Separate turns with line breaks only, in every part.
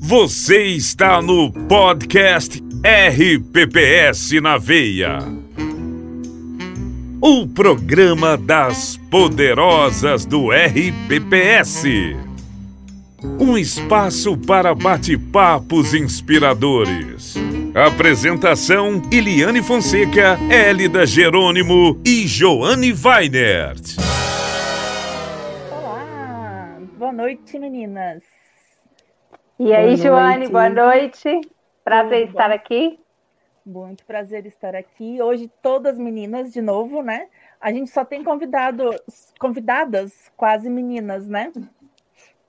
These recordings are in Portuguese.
Você está no podcast RPPS na Veia. O programa das poderosas do RPPS. Um espaço para bate-papos inspiradores. Apresentação: Iliane Fonseca, Hélida Jerônimo e Joane Weinert.
Noite, meninas.
E aí, boa Joane, noite. boa noite. Prazer Tudo estar bom. aqui.
Muito prazer estar aqui. Hoje, todas meninas de novo, né? A gente só tem convidado, convidadas quase meninas, né?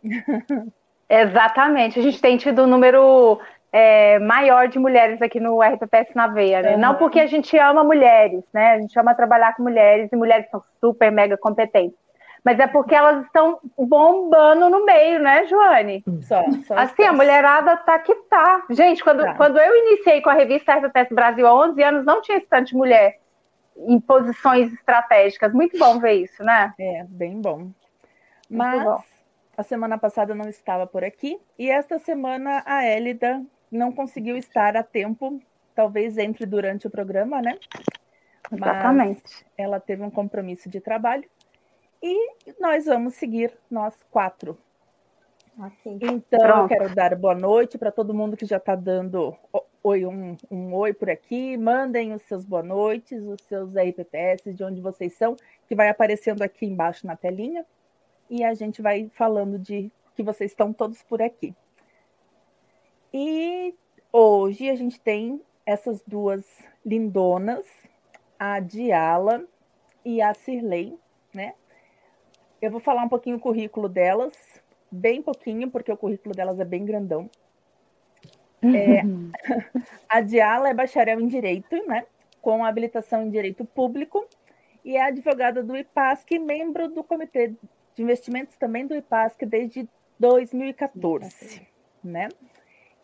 Exatamente. A gente tem tido um número é, maior de mulheres aqui no RPPS na Veia, né? Uhum. Não porque a gente ama mulheres, né? A gente ama trabalhar com mulheres e mulheres são super mega competentes mas é porque elas estão bombando no meio, né, Joane? Só, só assim, a mulherada tá que tá. Gente, quando, tá. quando eu iniciei com a revista RPPS Brasil há 11 anos, não tinha tanta mulher em posições estratégicas. Muito bom ver isso, né?
É, bem bom. Mas bom. a semana passada eu não estava por aqui e esta semana a Élida não conseguiu estar a tempo, talvez entre durante o programa, né?
Exatamente.
Mas ela teve um compromisso de trabalho e nós vamos seguir nós quatro. Okay. Então, Pronto. eu quero dar boa noite para todo mundo que já está dando oi, um, um, oi por aqui. Mandem os seus boa noites, os seus RPPS, de onde vocês são, que vai aparecendo aqui embaixo na telinha. E a gente vai falando de que vocês estão todos por aqui. E hoje a gente tem essas duas lindonas, a Diala e a Cirlei, né? Eu vou falar um pouquinho o currículo delas, bem pouquinho, porque o currículo delas é bem grandão. É, a Diala é bacharel em Direito, né? Com habilitação em Direito Público, e é advogada do IPASC, membro do Comitê de Investimentos também do IPASC desde 2014, né?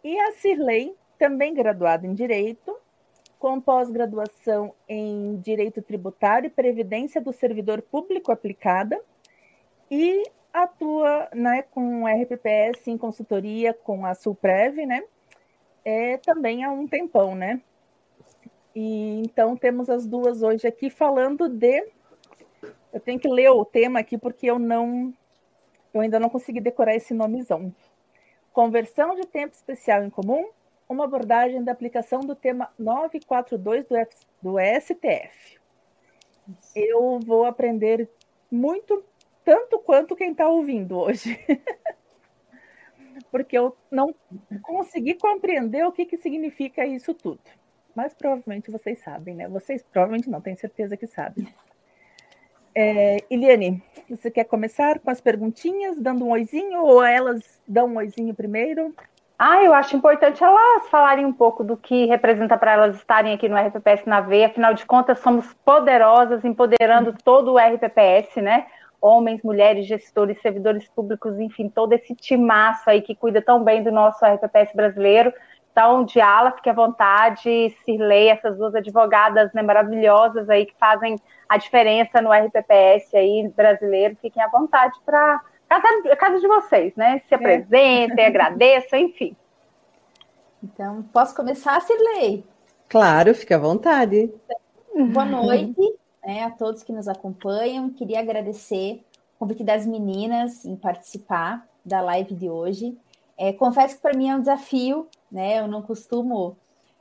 E a Cirlei, também graduada em Direito, com pós-graduação em Direito Tributário e Previdência do Servidor Público aplicada e atua né, com RPPS em consultoria com a Sulprev, né? É, também há um tempão, né? E então temos as duas hoje aqui falando de. Eu tenho que ler o tema aqui porque eu não, eu ainda não consegui decorar esse nomezão. Conversão de tempo especial em comum, uma abordagem da aplicação do tema 942 do, F, do STF. Eu vou aprender muito tanto quanto quem está ouvindo hoje. Porque eu não consegui compreender o que, que significa isso tudo. Mas provavelmente vocês sabem, né? Vocês provavelmente não, tenho certeza que sabem. É, Eliane, você quer começar com as perguntinhas, dando um oizinho, ou elas dão um oizinho primeiro?
Ah, eu acho importante elas falarem um pouco do que representa para elas estarem aqui no RPPS na veia. Afinal de contas, somos poderosas, empoderando todo o RPPS, né? Homens, mulheres, gestores, servidores públicos, enfim, todo esse timaço aí que cuida tão bem do nosso RPPS brasileiro. Então, Diala, fique à vontade, Cirlei, essas duas advogadas né, maravilhosas aí que fazem a diferença no RPPS aí brasileiro, fiquem à vontade para casa, casa de vocês, né? Se é. apresentem, é. agradeçam, enfim.
Então, posso começar, Cirlei?
Claro, fique à vontade.
Boa noite né, a todos que nos acompanham. Queria agradecer o convite das meninas em participar da live de hoje. É, confesso que para mim é um desafio, né? Eu não costumo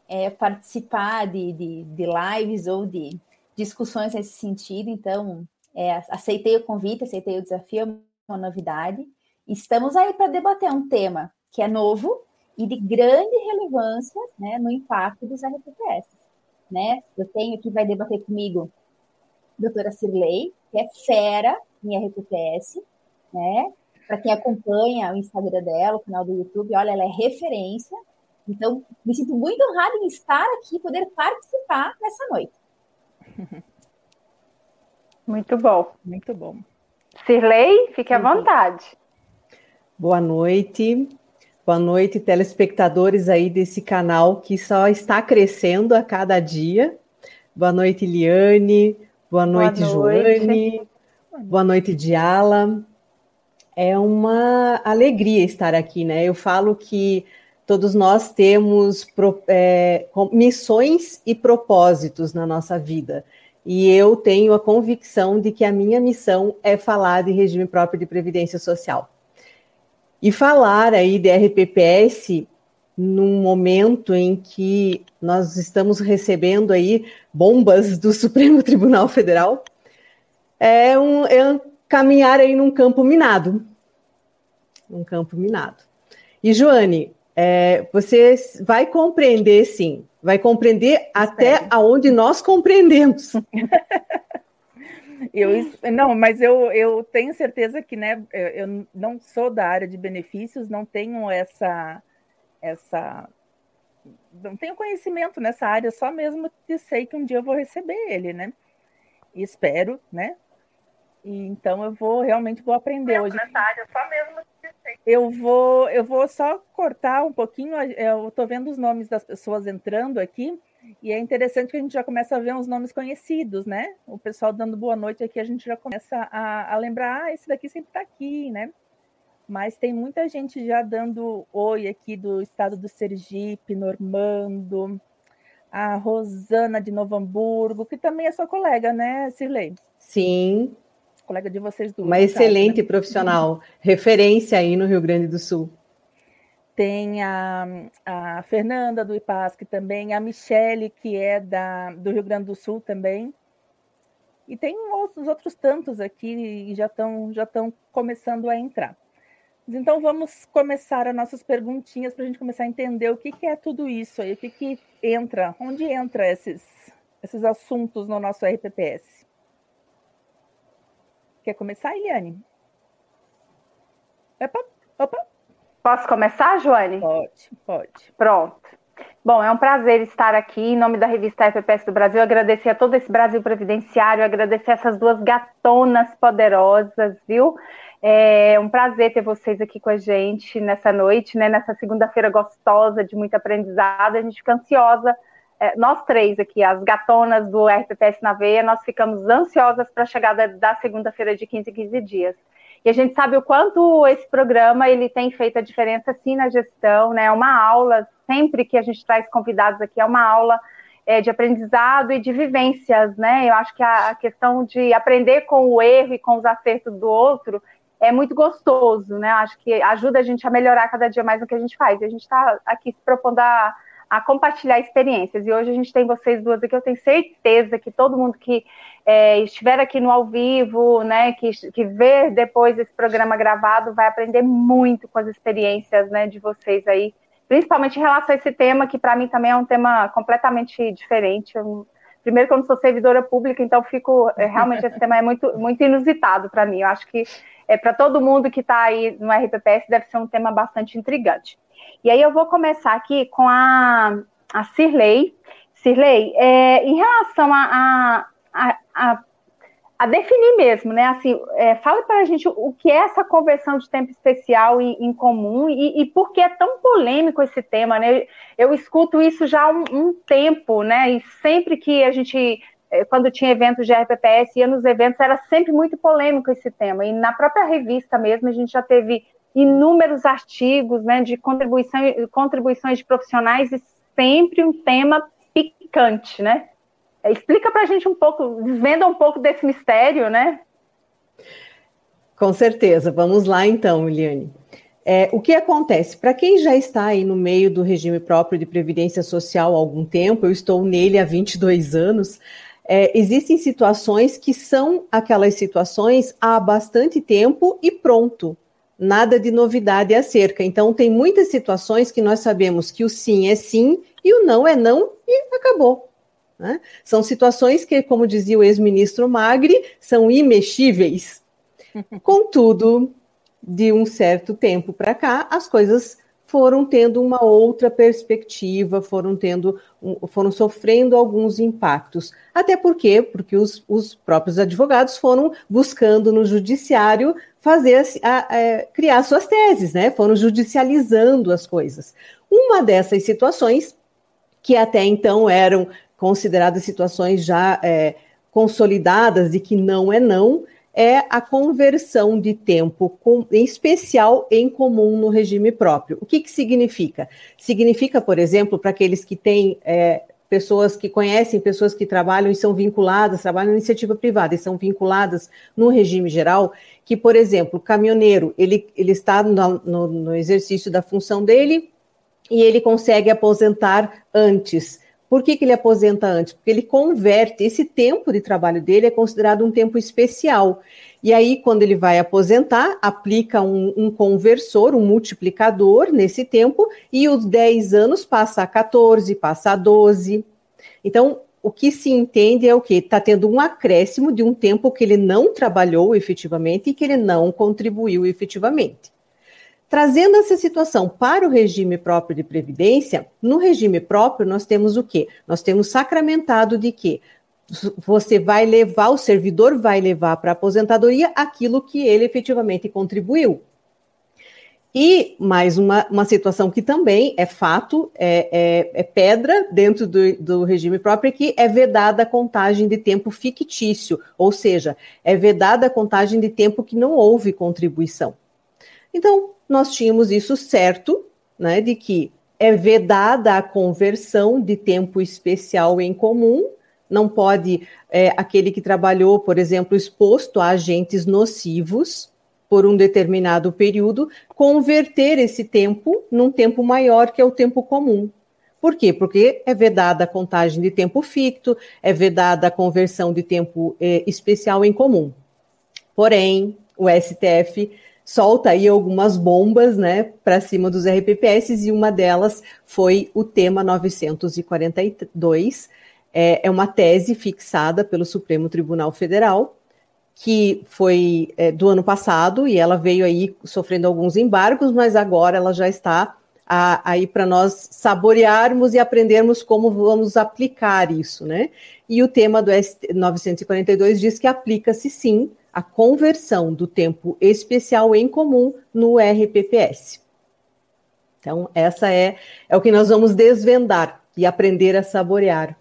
é, participar de, de, de, lives ou de discussões nesse sentido, então é, aceitei o convite, aceitei o desafio, é uma novidade. Estamos aí para debater um tema que é novo e de grande relevância né, no impacto dos RPPS. Né? Eu tenho que vai debater comigo doutora Cirlei, que é fera em RPPS, né? Para quem acompanha o Instagram dela, o canal do YouTube, olha, ela é referência. Então, me sinto muito honrada em estar aqui, poder participar nessa noite.
Muito bom.
Muito bom.
Cirlei, fique à vontade.
Boa noite. Boa noite, telespectadores aí desse canal que só está crescendo a cada dia. Boa noite, Liane. Boa noite, Boa noite. Joane. Boa noite, Diala. É uma alegria estar aqui, né? Eu falo que todos nós temos é, missões e propósitos na nossa vida. E eu tenho a convicção de que a minha missão é falar de regime próprio de previdência social. E falar aí de RPPS num momento em que nós estamos recebendo aí bombas do Supremo Tribunal Federal é um, é um caminhar aí num campo minado. Um campo minado. E, Joane, é, você vai compreender, sim, vai compreender até aonde nós compreendemos.
eu, não, mas eu, eu tenho certeza que né, eu não sou da área de benefícios, não tenho essa, essa não tenho conhecimento nessa área, só mesmo que sei que um dia eu vou receber ele, né? E espero, né? E então eu vou realmente vou aprender hoje. Nessa área, só mesmo eu vou, eu vou só cortar um pouquinho. Eu estou vendo os nomes das pessoas entrando aqui, e é interessante que a gente já começa a ver uns nomes conhecidos, né? O pessoal dando boa noite aqui, a gente já começa a, a lembrar, ah, esse daqui sempre está aqui, né? Mas tem muita gente já dando oi aqui do estado do Sergipe, Normando, a Rosana de Novo Hamburgo, que também é sua colega, né, Cirlei?
Sim,
colega de vocês duas.
Uma excelente né? profissional, referência aí no Rio Grande do Sul.
Tem a, a Fernanda do IPASC também, a Michele, que é da, do Rio Grande do Sul também. E tem outros, outros tantos aqui e já estão já começando a entrar. Então vamos começar as nossas perguntinhas para a gente começar a entender o que, que é tudo isso aí, o que, que entra, onde entra esses, esses assuntos no nosso RPPS. Quer começar, Eliane?
Opa, opa. Posso começar, Joane?
Pode, pode.
Pronto. Bom, é um prazer estar aqui em nome da revista FPS do Brasil, agradecer a todo esse Brasil Previdenciário, agradecer essas duas gatonas poderosas, viu? É um prazer ter vocês aqui com a gente nessa noite, né? Nessa segunda-feira gostosa, de muito aprendizado. A gente fica ansiosa é, nós três aqui, as gatonas do RPPS na veia, nós ficamos ansiosas para a chegada da segunda-feira de 15 em 15 dias. E a gente sabe o quanto esse programa ele tem feito a diferença sim na gestão, né? É uma aula, sempre que a gente traz convidados aqui, é uma aula é, de aprendizado e de vivências, né? Eu acho que a, a questão de aprender com o erro e com os acertos do outro é muito gostoso, né? Acho que ajuda a gente a melhorar cada dia mais o que a gente faz. E a gente está aqui se propondo a a compartilhar experiências. E hoje a gente tem vocês duas aqui, eu tenho certeza que todo mundo que é, estiver aqui no ao vivo, né, que, que ver depois esse programa gravado, vai aprender muito com as experiências né, de vocês aí, principalmente em relação a esse tema, que para mim também é um tema completamente diferente. Eu, primeiro não sou servidora pública, então fico é, realmente esse tema é muito, muito inusitado para mim. Eu acho que é, para todo mundo que está aí no RPPS deve ser um tema bastante intrigante. E aí eu vou começar aqui com a, a Cirlei. Cirlei, é, em relação a, a, a, a, definir mesmo, né? Assim, é, fala para a gente o que é essa conversão de tempo especial em, em comum e, e, por que é tão polêmico esse tema, né? Eu escuto isso já há um, um tempo, né? E sempre que a gente quando tinha eventos de RPPS, ia nos eventos, era sempre muito polêmico esse tema. E na própria revista mesmo, a gente já teve inúmeros artigos né, de contribuição, contribuições de profissionais e sempre um tema picante, né? É, explica para a gente um pouco, desvenda um pouco desse mistério, né?
Com certeza. Vamos lá então, Eliane. É, o que acontece? Para quem já está aí no meio do regime próprio de previdência social há algum tempo, eu estou nele há 22 anos, é, existem situações que são aquelas situações há bastante tempo e pronto nada de novidade acerca. Então, tem muitas situações que nós sabemos que o sim é sim e o não é não e acabou. Né? São situações que, como dizia o ex-ministro Magri, são imexíveis. Contudo, de um certo tempo para cá, as coisas foram tendo uma outra perspectiva, foram tendo, foram sofrendo alguns impactos. Até porque, porque os, os próprios advogados foram buscando no judiciário fazer a, a, criar suas teses, né? Foram judicializando as coisas. Uma dessas situações, que até então eram consideradas situações já é, consolidadas de que não é não, é a conversão de tempo, com, em especial em comum no regime próprio. O que, que significa? Significa, por exemplo, para aqueles que têm é, pessoas que conhecem, pessoas que trabalham e são vinculadas, trabalham na iniciativa privada e são vinculadas no regime geral, que, por exemplo, o caminhoneiro, ele, ele está no, no, no exercício da função dele e ele consegue aposentar antes. Por que, que ele aposenta antes? Porque ele converte, esse tempo de trabalho dele é considerado um tempo especial. E aí, quando ele vai aposentar, aplica um, um, conversor, um multiplicador nesse tempo, e os 10 anos passa a 14, passa a 12. Então, o que se entende é o que? Está tendo um acréscimo de um tempo que ele não trabalhou efetivamente e que ele não contribuiu efetivamente. Trazendo essa situação para o regime próprio de previdência, no regime próprio nós temos o quê? Nós temos sacramentado de que você vai levar, o servidor vai levar para a aposentadoria aquilo que ele efetivamente contribuiu. E mais uma, uma situação que também é fato, é, é, é pedra dentro do, do, regime próprio, que é vedada a contagem de tempo fictício, ou seja, é vedada a contagem de tempo que não houve contribuição. Então, nós tínhamos isso certo, né, de que é vedada a conversão de tempo especial em comum, não pode é, aquele que trabalhou, por exemplo, exposto a agentes nocivos, por um determinado período, converter esse tempo num tempo maior que é o tempo comum. Por quê? Porque é vedada a contagem de tempo ficto, é vedada a conversão de tempo é, especial em comum. Porém, o STF solta aí algumas bombas, né, para cima dos RPPS e uma delas foi o tema 942. É, é uma tese fixada pelo Supremo Tribunal Federal que foi é, do ano passado e ela veio aí sofrendo alguns embargos, mas agora ela já está aí para nós saborearmos e aprendermos como vamos aplicar isso, né? E o tema do ST 942 diz que aplica-se sim a conversão do tempo especial em comum no RPPS. Então, essa é, é o que nós vamos desvendar e aprender a saborear.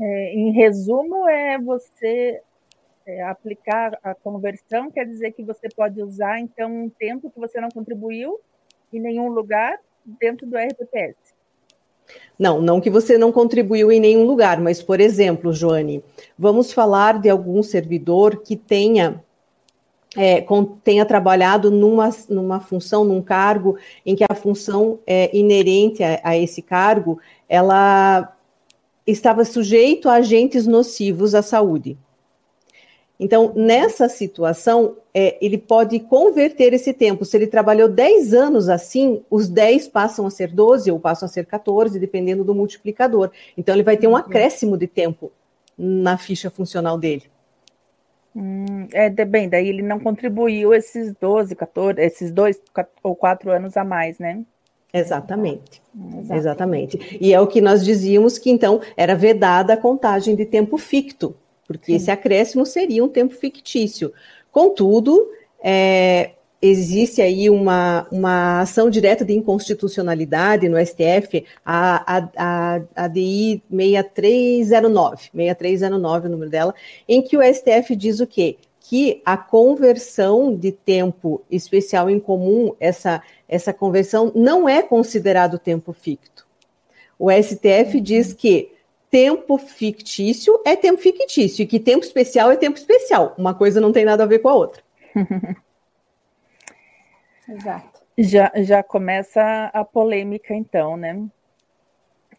É, em resumo, é você é, aplicar a conversão quer dizer que você pode usar, então, um tempo que você não contribuiu em nenhum lugar dentro do RPPS.
Não, não que você não contribuiu em nenhum lugar, mas, por exemplo, Joane, vamos falar de algum servidor que tenha é, com, tenha trabalhado numa, numa função, num cargo, em que a função é, inerente a, a, esse cargo, ela estava sujeito a agentes nocivos à saúde. Então, nessa situação, é, ele pode converter esse tempo. Se ele trabalhou 10 anos assim, os 10 passam a ser 12 ou passam a ser 14, dependendo do multiplicador. Então, ele vai ter um uhum. acréscimo de tempo na ficha funcional dele.
Hum, é, bem, daí ele não contribuiu esses 12, 14, esses dois ou quatro anos a mais, né?
Exatamente. Exatamente. Exatamente. E é o que nós dizíamos que então era vedada a contagem de tempo ficto porque Sim. esse acréscimo seria um tempo fictício. Contudo, é, existe aí uma, uma ação direta de inconstitucionalidade no STF, a, a, a, a DI 6309, 6309 o número dela, em que o STF diz o quê? Que a conversão de tempo especial em comum, essa, essa conversão não é considerado tempo ficto. O STF diz que tempo fictício é tempo fictício e que tempo especial é tempo especial. Uma coisa não tem nada a ver com a outra.
Exato. Já, já começa a polêmica, então, né?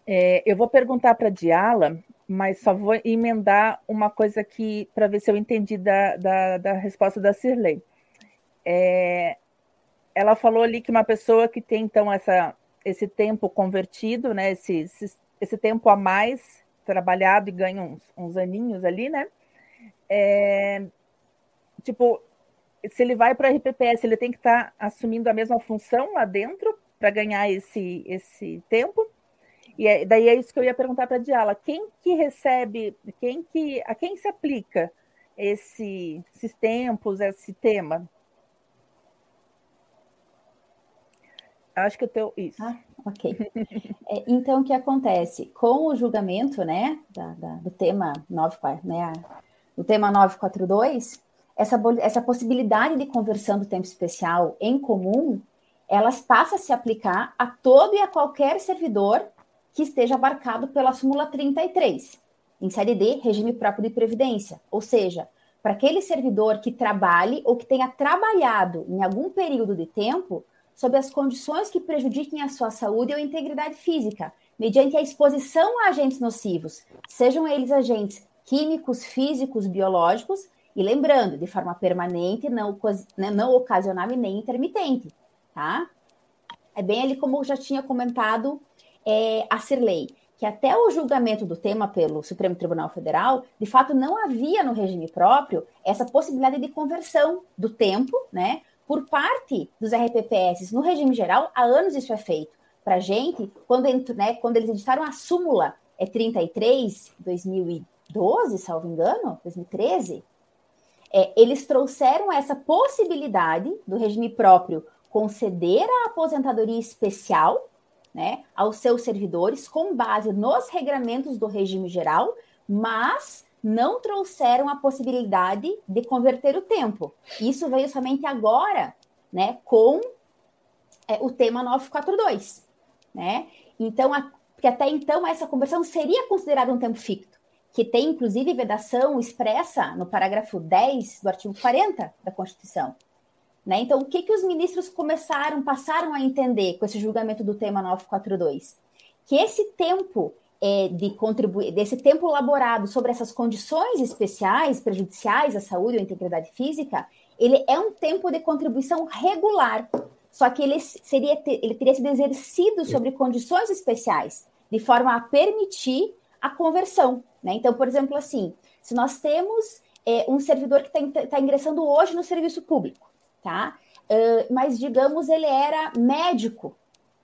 É, eu vou perguntar para a Diala, mas só vou emendar uma coisa aqui para ver se eu entendi da, da, da resposta da Cirlei. É, ela falou ali que uma pessoa que tem, então, essa, esse tempo convertido, né, esse, esse, esse tempo a mais trabalhado e ganha uns, uns aninhos ali, né? É, tipo, se ele vai para a RPPS, ele tem que estar tá assumindo a mesma função lá dentro para ganhar esse, esse tempo. E é, daí é isso que eu ia perguntar para a Diala. Quem que recebe, quem que, a quem se aplica esse, esses tempos, esse tema? Acho que o teu. Isso.
Ah, ok. é, então, o que acontece? Com o julgamento, né, da, da, do tema 9, né, tema 942, essa, essa possibilidade de conversão do tempo especial em comum, elas passam a se aplicar a todo e a qualquer servidor que esteja abarcado pela súmula 33, em série D, regime próprio de previdência, ou seja, para aquele servidor que trabalhe ou que tenha trabalhado em algum período de tempo sob as condições que prejudiquem a sua saúde ou integridade física, mediante a exposição a agentes nocivos, sejam eles agentes químicos, físicos, biológicos, e lembrando, de forma permanente, não, né, não ocasional e nem intermitente, tá? É bem ali como eu já tinha comentado é, a Cirlei, que até o julgamento do tema pelo Supremo Tribunal Federal, de fato não havia no regime próprio essa possibilidade de conversão do tempo, né, por parte dos RPPS. No regime geral, há anos isso é feito. Para a gente, quando, né, quando eles editaram a súmula é 33, 2012, salvo engano, 2013, é, eles trouxeram essa possibilidade do regime próprio conceder a aposentadoria especial né, aos seus servidores com base nos regramentos do regime geral, mas não trouxeram a possibilidade de converter o tempo. Isso veio somente agora, né, com é, o tema 942, né? Então, a, porque até então essa conversão seria considerada um tempo ficto que tem inclusive vedação expressa no parágrafo 10 do artigo 40 da Constituição. Né? Então, o que, que os ministros começaram, passaram a entender com esse julgamento do tema 942? Que esse tempo é, de contribuir, desse tempo elaborado sobre essas condições especiais, prejudiciais à saúde ou integridade física, ele é um tempo de contribuição regular. Só que ele, seria, ele teria sido exercido sobre condições especiais, de forma a permitir a conversão. Né? Então, por exemplo, assim, se nós temos é, um servidor que está tá ingressando hoje no serviço público, tá? Uh, mas, digamos, ele era médico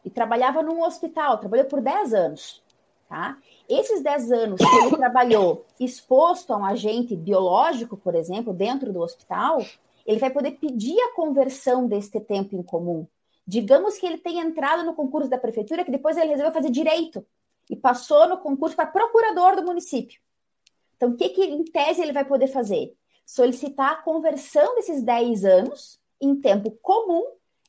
e trabalhava num hospital, trabalhou por 10 anos, tá? Esses 10 anos que ele trabalhou exposto a um agente biológico, por exemplo, dentro do hospital, ele vai poder pedir a conversão deste tempo em comum. Digamos que ele tenha entrado no concurso da prefeitura, que depois ele resolveu fazer direito e passou no concurso para procurador do município. Então, o que, que, em tese, ele vai poder fazer? Solicitar a conversão desses 10 anos em tempo comum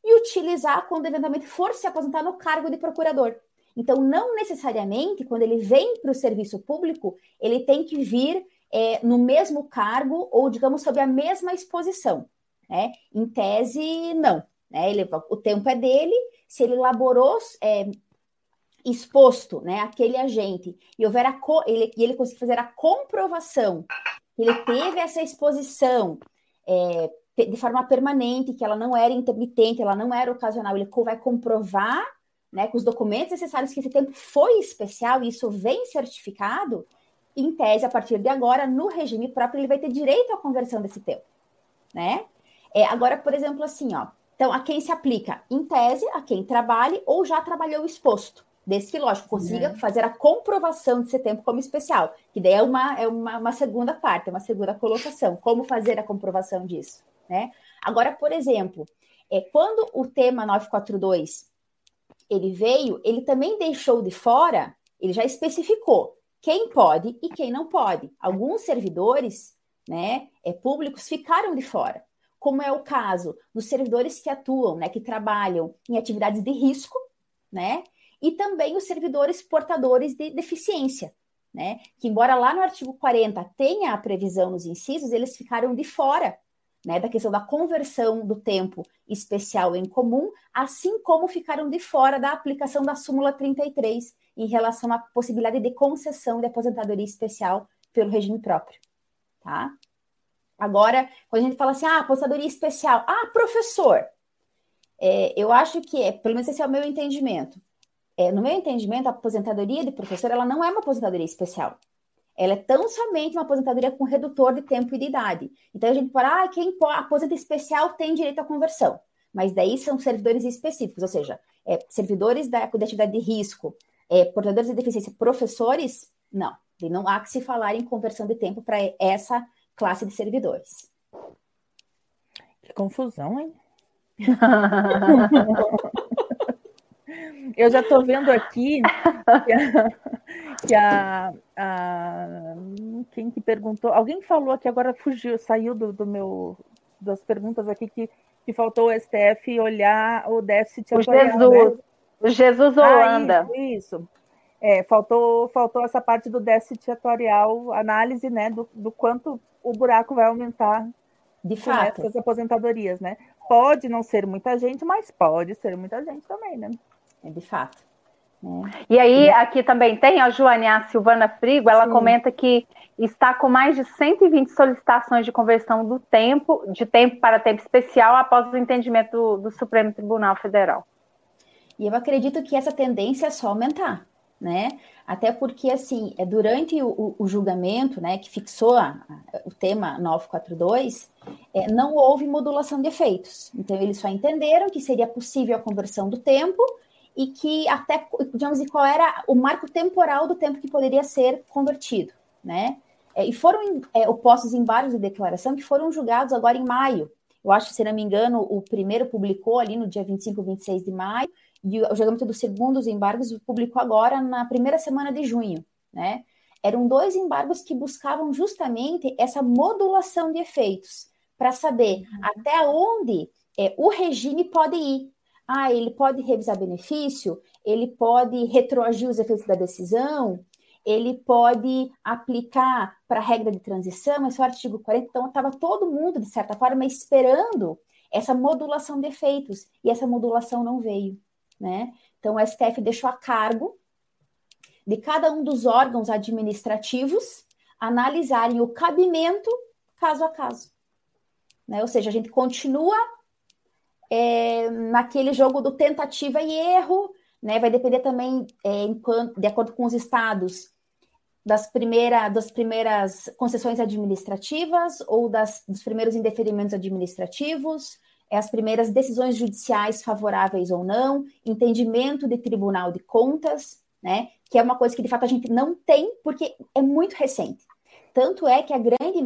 e utilizar quando eventualmente for se aposentar no cargo de procurador. Então, não necessariamente, quando ele vem para o serviço público, ele tem que vir é, no mesmo cargo ou, digamos, sob a mesma exposição. Né? Em tese, não. Né? Ele, o tempo é dele, se ele elaborou é, exposto, né, aquele agente, e houver a ele, e ele conseguir fazer a comprovação que ele teve essa exposição é, de forma permanente, que ela não era intermitente, ela não era ocasional, ele vai comprovar, né, com os documentos necessários que esse tempo foi especial e isso vem certificado, em tese, a partir de agora, no regime próprio, ele vai ter direito à conversão desse tempo, né? É, agora, por exemplo, assim, ó, então, a quem se aplica? Em tese, a quem trabalhe ou já trabalhou exposto desse que, lógico, consiga é. fazer a comprovação de ser tempo como especial, que daí é uma, é uma, uma segunda parte, é uma segunda colocação, como fazer a comprovação disso, né? Agora, por exemplo, é, quando o tema 942 ele veio, ele também deixou de fora, ele já especificou quem pode e quem não pode. Alguns servidores, né, é, públicos ficaram de fora, como é o caso dos servidores que atuam, né, que trabalham em atividades de risco, né, e também os servidores portadores de deficiência, né? Que embora lá no artigo 40 tenha a previsão nos incisos, eles ficaram de fora, né, da questão da conversão do tempo especial em comum, assim como ficaram de fora da aplicação da súmula 33 em relação à possibilidade de concessão de aposentadoria especial pelo regime próprio, tá? Agora, quando a gente fala assim, ah, aposentadoria especial, ah, professor, é, eu acho que é, pelo menos esse é o meu entendimento, é, no meu entendimento, a aposentadoria de professor ela não é uma aposentadoria especial. Ela é tão somente uma aposentadoria com redutor de tempo e de idade. Então a gente fala, ah, quem aposenta especial tem direito à conversão. Mas daí são servidores específicos, ou seja, é, servidores da, da atividade de risco, é, portadores de deficiência, professores, não. E não há que se falar em conversão de tempo para essa classe de servidores.
Que confusão, hein? Eu já estou vendo aqui que a, a, quem que perguntou? Alguém falou aqui agora fugiu, saiu do, do meu das perguntas aqui que, que faltou o STF olhar o déficit
o Jesus, né? o Jesus Holanda.
Ah, isso, isso. É, faltou, faltou essa parte do déficit atuarial, análise, né, do, do quanto o buraco vai aumentar
de fato.
essas aposentadorias, né? Pode não ser muita gente, mas pode ser muita gente também, né?
É de fato.
E aí, aqui também tem a Joane, a Silvana Frigo, ela Sim. comenta que está com mais de 120 solicitações de conversão do tempo, de tempo para tempo especial, após o entendimento do, do Supremo Tribunal Federal.
E eu acredito que essa tendência é só aumentar, né? Até porque, assim, é durante o, o julgamento, né, que fixou a, a, o tema 942, é, não houve modulação de efeitos. Então, eles só entenderam que seria possível a conversão do tempo e que até, digamos, qual era o marco temporal do tempo que poderia ser convertido, né? É, e foram é, opostos embargos de declaração que foram julgados agora em maio. Eu acho, se não me engano, o primeiro publicou ali no dia 25, 26 de maio, e o julgamento dos segundos embargos publicou agora na primeira semana de junho, né? Eram dois embargos que buscavam justamente essa modulação de efeitos, para saber uhum. até onde é, o regime pode ir, ah, ele pode revisar benefício, ele pode retroagir os efeitos da decisão, ele pode aplicar para a regra de transição, esse é o artigo 40. Então, estava todo mundo, de certa forma, esperando essa modulação de efeitos, e essa modulação não veio. Né? Então, o STF deixou a cargo de cada um dos órgãos administrativos analisarem o cabimento caso a caso. Né? Ou seja, a gente continua é, naquele jogo do tentativa e erro, né? Vai depender também, é, enquanto, de acordo com os estados, das, primeira, das primeiras concessões administrativas ou das, dos primeiros indeferimentos administrativos, é, as primeiras decisões judiciais favoráveis ou não, entendimento de tribunal de contas, né? Que é uma coisa que de fato a gente não tem porque é muito recente. Tanto é que a grande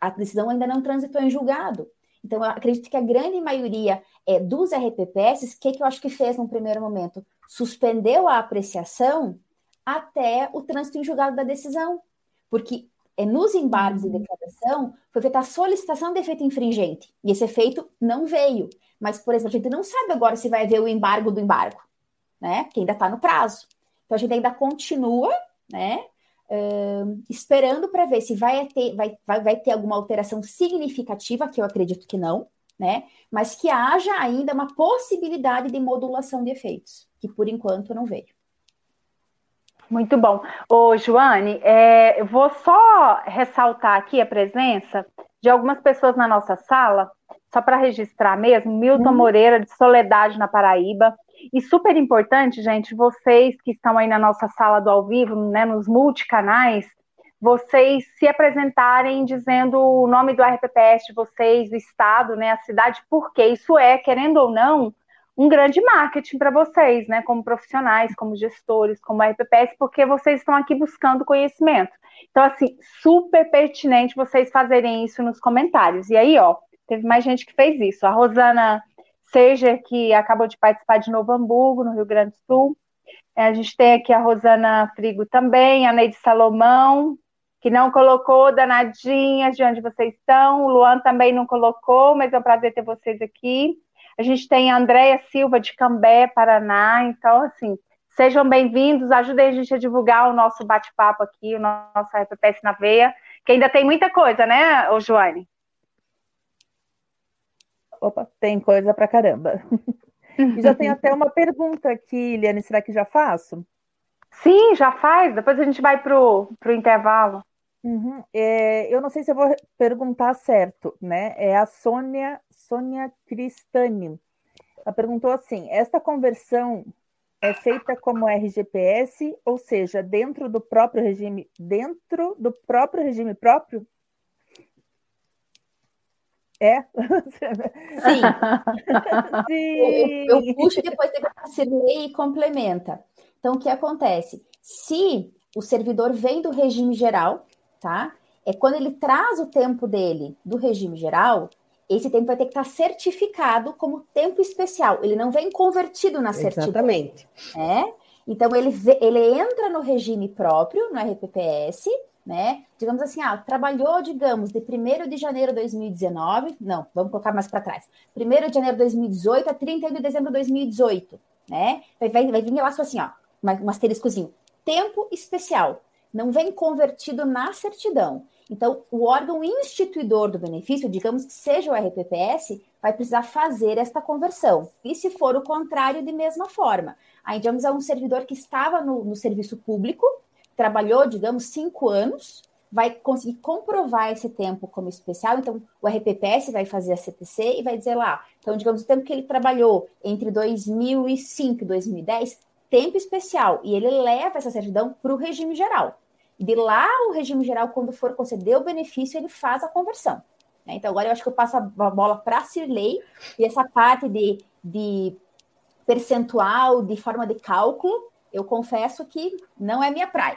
a decisão ainda não transitou em julgado. Então, eu acredito que a grande maioria é, dos RPPS, o que, que eu acho que fez no primeiro momento? Suspendeu a apreciação até o trânsito em julgado da decisão. Porque é, nos embargos de uhum. declaração foi feita a solicitação de efeito infringente. E esse efeito não veio. Mas, por exemplo, a gente não sabe agora se vai haver o embargo do embargo, né? Que ainda está no prazo. Então, a gente ainda continua, né? Uh, esperando para ver se vai ter, vai, vai, vai ter alguma alteração significativa, que eu acredito que não, né? Mas que haja ainda uma possibilidade de modulação de efeitos, que por enquanto não veio.
Muito bom. Ô, Joane, é, eu vou só ressaltar aqui a presença de algumas pessoas na nossa sala, só para registrar mesmo, Milton hum. Moreira, de Soledade, na Paraíba, e super importante, gente, vocês que estão aí na nossa sala do ao vivo, né, nos multicanais, vocês se apresentarem dizendo o nome do RPPS de vocês, o estado, né, a cidade, porque isso é, querendo ou não, um grande marketing para vocês, né, como profissionais, como gestores, como RPPS, porque vocês estão aqui buscando conhecimento. Então, assim, super pertinente vocês fazerem isso nos comentários. E aí, ó, teve mais gente que fez isso. A Rosana Seja, que acabou de participar de Novo Hamburgo, no Rio Grande do Sul. É, a gente tem aqui a Rosana Frigo também, a Neide Salomão, que não colocou, danadinhas de onde vocês estão. O Luan também não colocou, mas é um prazer ter vocês aqui. A gente tem a Andréia Silva, de Cambé, Paraná. Então, assim, sejam bem-vindos, ajudem a gente a divulgar o nosso bate-papo aqui, o nosso RPPS na veia, que ainda tem muita coisa, né, Joane?
Opa, tem coisa pra caramba. e já tem até uma pergunta aqui, Liane, será que já faço?
Sim, já faz, depois a gente vai pro, pro intervalo.
Uhum. É, eu não sei se eu vou perguntar certo, né? É a Sônia, Sônia Cristani. Ela perguntou assim: esta conversão é feita como RGPS, ou seja, dentro do próprio regime, dentro do próprio regime próprio? É?
Sim. Sim. Eu, eu, puxo e depois você lê e complementa. Então, o que acontece? Se o servidor vem do regime geral, tá? É quando ele traz o tempo dele do regime geral, esse tempo vai ter que estar certificado como tempo especial. Ele não vem convertido na certidão.
Exatamente.
É? Então, ele, ele entra no regime próprio, no RPPS, né? Digamos assim, ah, trabalhou, digamos, de 1 de janeiro de 2019, não, vamos colocar mais para trás, 1 de janeiro de 2018 a 31 de dezembro de 2018, né? Vai, vai, vai vir lá assim, ó, um asteriscozinho, tempo especial, não vem convertido na certidão. Então, o órgão instituidor do benefício, digamos que seja o RPPS, vai precisar fazer esta conversão. E se for o contrário, de mesma forma. Aí, digamos, é um servidor que estava no, no serviço público, trabalhou, digamos, cinco anos, vai conseguir comprovar esse tempo como especial. Então, o RPPS vai fazer a CTC e vai dizer lá. Então, digamos, o tempo que ele trabalhou entre 2005 e 2010, tempo especial. E ele leva essa certidão para o regime geral. De lá, o regime geral, quando for conceder o benefício, ele faz a conversão. Né? Então, agora eu acho que eu passo a bola para a Cirlei, e essa parte de, de percentual, de forma de cálculo, eu confesso que não é minha praia.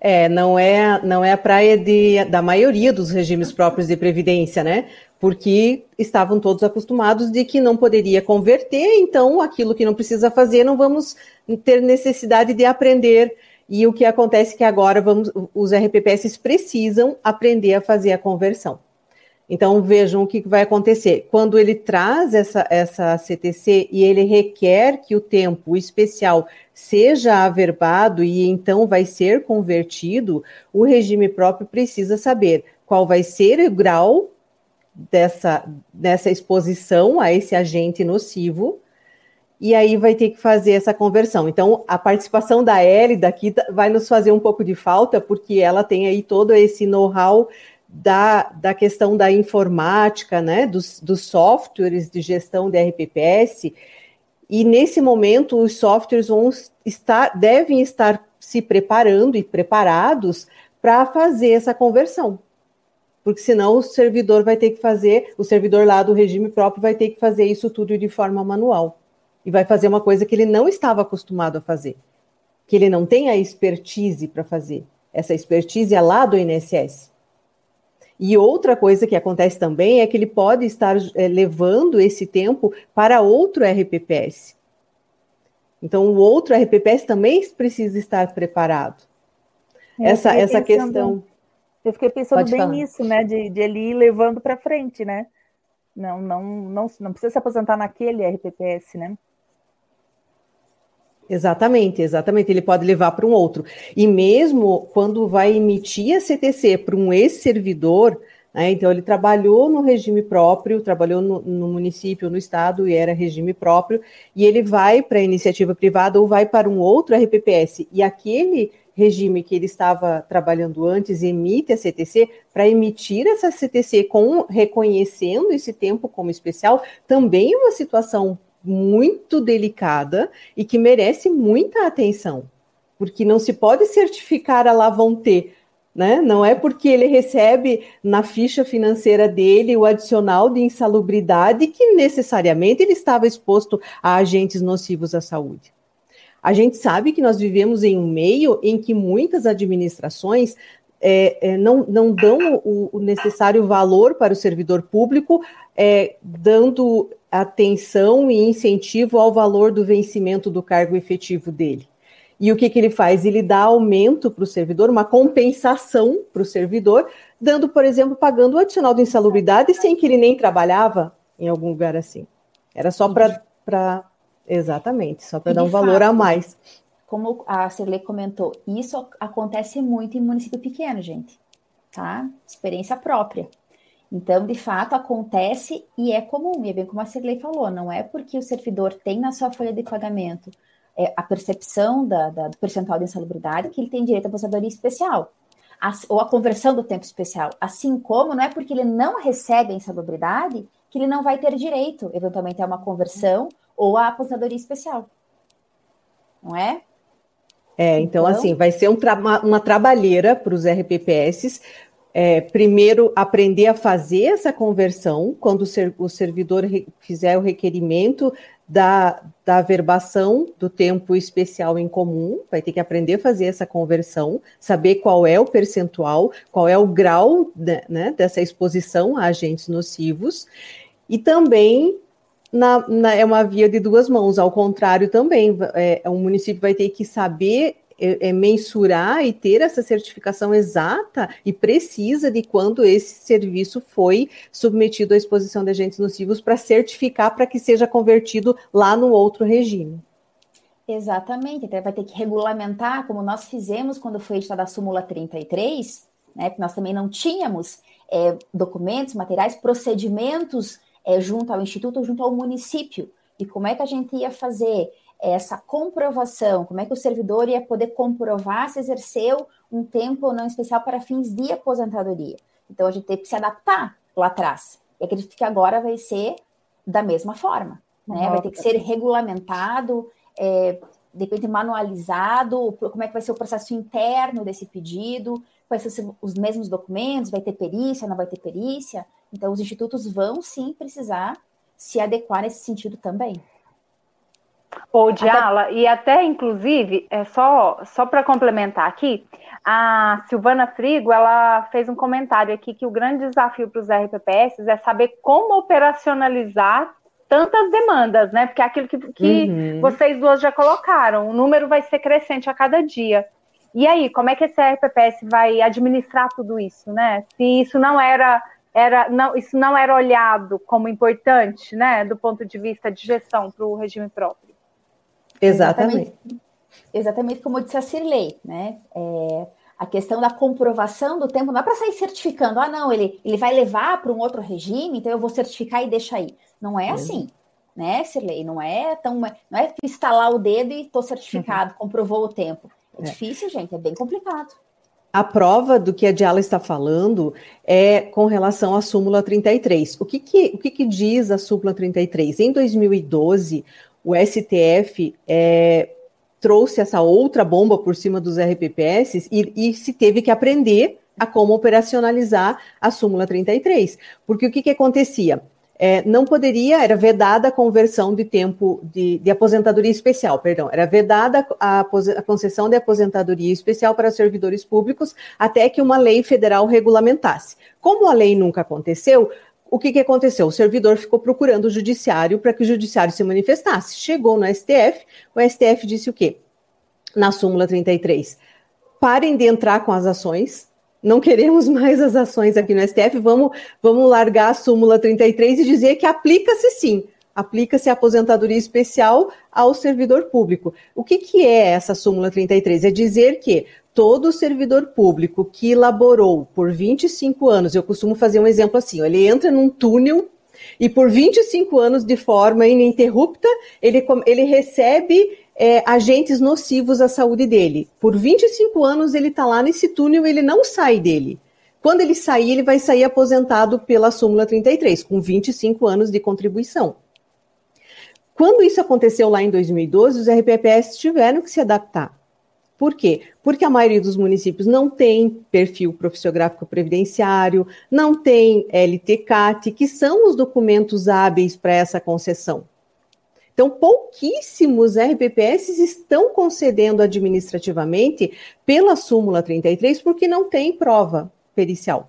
É, não é, não é a praia de, da maioria dos regimes próprios de previdência, né? Porque estavam todos acostumados de que não poderia converter, então aquilo que não precisa fazer, não vamos ter necessidade de aprender. E o que acontece é que agora vamos, os RPPS precisam aprender a fazer a conversão. Então, vejam o que vai acontecer. Quando ele traz essa, essa CTC e ele requer que o tempo especial seja averbado e então vai ser convertido, o regime próprio precisa saber qual vai ser o grau dessa, dessa exposição a esse agente nocivo, e aí vai ter que fazer essa conversão. Então, a participação da Ellie daqui vai nos fazer um pouco de falta, porque ela tem aí todo esse know-how da, da questão da informática, né, dos, dos softwares de gestão de RPPS, e nesse momento os softwares vão estar, devem estar se preparando e preparados para fazer essa conversão. Porque senão o servidor vai ter que fazer, o servidor lá do regime próprio vai ter que fazer isso tudo de forma manual. E vai fazer uma coisa que ele não estava acostumado a fazer. Que ele não tem a expertise para fazer. Essa expertise é lá do INSS. E outra coisa que acontece também é que ele pode estar é, levando esse tempo para outro RPPS. Então, o outro RPPS também precisa estar preparado. É, essa essa pensando, questão.
Eu fiquei pensando bem falar. nisso, né? De, de ele ir levando para frente, né? Não, não, não, não precisa se aposentar naquele RPPS, né?
Exatamente, exatamente. Ele pode levar para um outro. E mesmo quando vai emitir a CTC para um ex-servidor, né, então ele trabalhou no regime próprio, trabalhou no, no, município, no estado e era regime próprio, e ele vai para a iniciativa privada ou vai para um outro RPPS. E aquele regime que ele estava trabalhando antes emite a CTC, para emitir essa CTC com reconhecendo esse tempo como especial, também é uma situação muito delicada e que merece muita atenção, porque não se pode certificar a lá vão né? Não é porque ele recebe na ficha financeira dele o adicional de insalubridade que necessariamente ele estava exposto a agentes nocivos à saúde. A gente sabe que nós vivemos em um meio em que muitas administrações é, é, não, não dão o, o, necessário valor para o servidor público, é, dando atenção e incentivo ao valor do vencimento do cargo efetivo dele. E o que, que ele faz? Ele dá aumento para o servidor, uma compensação para o servidor, dando, por exemplo, pagando o adicional de insalubridade sem que ele nem trabalhava em algum lugar assim. Era só para. Exatamente, só para dar um valor a mais.
Como a Cirlei comentou, isso acontece muito em município pequeno, gente. Tá? Experiência própria. Então, de fato, acontece e é comum, e é bem como a Cirlei falou, não é porque o servidor tem na sua folha de pagamento é, a percepção da, da, do percentual de insalubridade que ele tem direito à aposentadoria especial, as, ou a conversão do tempo especial. Assim como não é porque ele não recebe a insalubridade que ele não vai ter direito, eventualmente, a uma conversão ou a aposentadoria especial. Não é?
É, então, então assim, vai ser um tra uma trabalheira para os RPPS, é, primeiro aprender a fazer essa conversão, quando o, ser, o servidor fizer o requerimento da, da averbação do tempo especial em comum, vai ter que aprender a fazer essa conversão, saber qual é o percentual, qual é o grau né, né, dessa exposição a agentes nocivos, e também na, na, é uma via de duas mãos. Ao contrário, também, é, o município vai ter que saber é, é, mensurar e ter essa certificação exata e precisa de quando esse serviço foi submetido à exposição de agentes nocivos para certificar para que seja convertido lá no outro regime.
Exatamente, então vai ter que regulamentar, como nós fizemos quando foi editada a súmula 33, né, que nós também não tínhamos é, documentos, materiais, procedimentos é, junto ao Instituto, junto ao município. E como é que a gente ia fazer essa comprovação, como é que o servidor ia poder comprovar se exerceu um tempo ou não especial para fins de aposentadoria. Então, a gente teve que se adaptar lá atrás. E acredito que agora vai ser da mesma forma. Né? Vai ter que ser regulamentado, é, de repente manualizado, como é que vai ser o processo interno desse pedido, vai ser os mesmos documentos, vai ter perícia, não vai ter perícia. Então, os institutos vão sim precisar se adequar nesse sentido também.
Ô, Diala, até... e até inclusive, é só, só para complementar aqui, a Silvana Frigo, ela fez um comentário aqui que o grande desafio para os RPPS é saber como operacionalizar tantas demandas, né? Porque é aquilo que, que uhum. vocês duas já colocaram, o número vai ser crescente a cada dia. E aí, como é que esse RPPS vai administrar tudo isso, né? Se isso não era era não, isso não era olhado como importante, né, do ponto de vista de gestão para o regime próprio.
Exatamente.
Exatamente, exatamente como disse a Cirlei, né? É, a questão da comprovação do tempo não é para sair certificando, ah, não, ele, ele vai levar para um outro regime, então eu vou certificar e deixar aí. Não é assim, né, Cirlei? Não é tão. Não é instalar o dedo e estou certificado, uhum. comprovou o tempo. É, é difícil, gente, é bem complicado.
A prova do que a Diala está falando é com relação à súmula 33. O que, que, o que, que diz a súmula 33? Em 2012, o STF é, trouxe essa outra bomba por cima dos RPPS e, e, se teve que aprender a como operacionalizar a súmula 33. Porque o que, que acontecia? É, não poderia, era vedada a conversão de tempo de, de aposentadoria especial, perdão, era vedada a, a, concessão de aposentadoria especial para servidores públicos até que uma lei federal regulamentasse. Como a lei nunca aconteceu, o que, que aconteceu? O servidor ficou procurando o judiciário para que o judiciário se manifestasse. Chegou no STF, o STF disse o quê? Na súmula 33. Parem de entrar com as ações, não queremos mais as ações aqui no STF, vamos, vamos largar a súmula 33 e dizer que aplica-se sim, aplica-se a aposentadoria especial ao servidor público. O que, que é essa súmula 33? É dizer que todo servidor público que laborou por 25 anos, eu costumo fazer um exemplo assim, ele entra num túnel e por 25 anos de forma ininterrupta, ele, ele recebe é, agentes nocivos à saúde dele. Por 25 anos ele está lá nesse túnel ele não sai dele. Quando ele sair, ele vai sair aposentado pela súmula 33, com 25 anos de contribuição. Quando isso aconteceu lá em 2012, os RPPS tiveram que se adaptar. Por quê? Porque a maioria dos municípios não tem perfil profissiográfico previdenciário, não tem LTCAT, que são os documentos hábeis para essa concessão. Então, pouquíssimos RPPS estão concedendo administrativamente pela súmula 33 porque não tem prova pericial.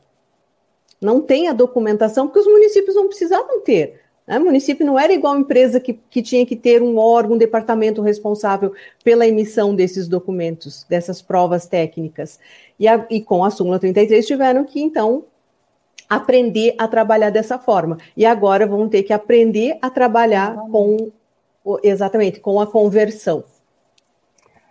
Não tem a documentação, porque os municípios não precisavam ter. Né? O município não era igual empresa que, que tinha que ter um órgão, um departamento responsável pela emissão desses documentos, dessas provas técnicas. E, a, e com a súmula 33 tiveram que, então, aprender a trabalhar dessa forma. E agora vão ter que aprender a trabalhar com, exatamente, com a conversão.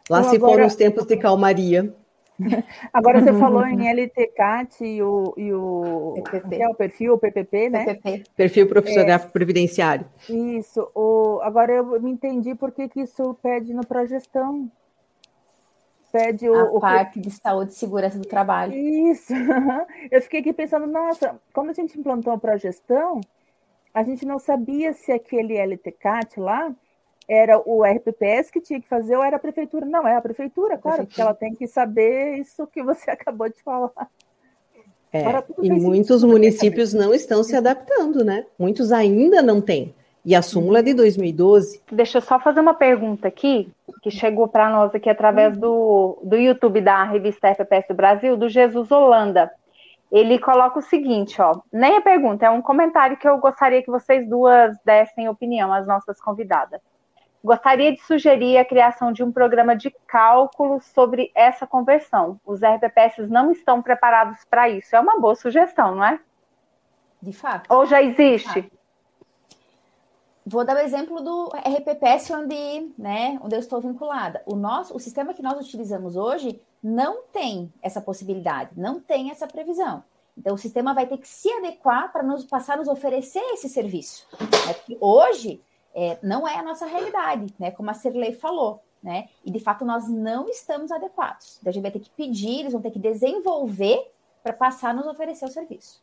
Lá então, se agora... foram os tempos de calmaria.
Agora você falou em LTCAT e o, e o, é o perfil, o PPP, né?
PPP. Perfil profissional é, previdenciário.
Isso. O, agora eu me entendi por que, que isso pede no progestão.
Pede o, a o parte de saúde e segurança do trabalho.
Isso. Eu fiquei aqui pensando, nossa, quando a gente implantou a progestão, a gente não sabia se aquele LTCAT lá era o RPPS que tinha que fazer ou era a prefeitura? Não, é a prefeitura, claro, porque ela tem que saber isso que você acabou de falar.
É, e muitos municípios não estão se adaptando, né? Muitos ainda não têm. E a súmula é de 2012.
Deixa eu só fazer uma pergunta aqui, que chegou para nós aqui através do, do YouTube da revista FPS do Brasil, do Jesus Holanda. ele coloca o seguinte, ó, nem a pergunta, é um comentário que eu gostaria que vocês duas dessem opinião, as nossas convidadas. Gostaria de sugerir a criação de um programa de cálculo sobre essa conversão. Os RPPS não estão preparados para isso. É uma boa sugestão, não é?
De fato.
Ou já existe?
Vou dar o exemplo do RPPS onde, né, onde eu estou vinculada. O nosso, o sistema que nós utilizamos hoje não tem essa possibilidade, não tem essa previsão. Então, o sistema vai ter que se adequar para nos passar a nos oferecer esse serviço. É hoje, é, não é a nossa realidade, né? Como a Cirlei falou, né? E de fato nós não estamos adequados. Então, a gente vai ter que pedir, eles vão ter que desenvolver para passar a nos oferecer o serviço.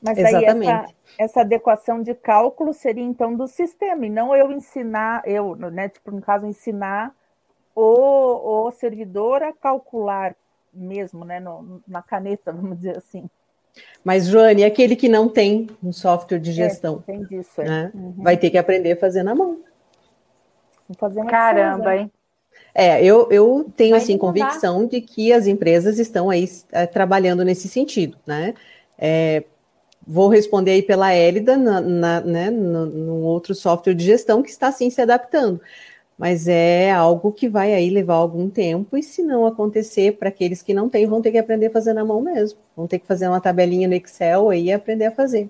Mas daí essa, essa, adequação de cálculo seria então do sistema, e não eu ensinar, eu, né, tipo, no caso, ensinar o, o servidor a calcular mesmo, né, no, na caneta, vamos dizer assim.
Mas, Joane, aquele que não tem um software de é, gestão,
é, tem disso, é.
né, uhum. vai ter que aprender a fazer na mão.
Caramba, hein?
É, eu, eu tenho, vai assim, convicção de que as empresas estão aí é, trabalhando nesse sentido, né? É, vou responder aí pela Élida, na, na, né, no, no outro software de gestão que está, sim, se adaptando mas é algo que vai aí levar algum tempo, e se não acontecer, para aqueles que não têm, vão ter que aprender a fazer na mão mesmo. Vão ter que fazer uma tabelinha no Excel aí e aprender a fazer.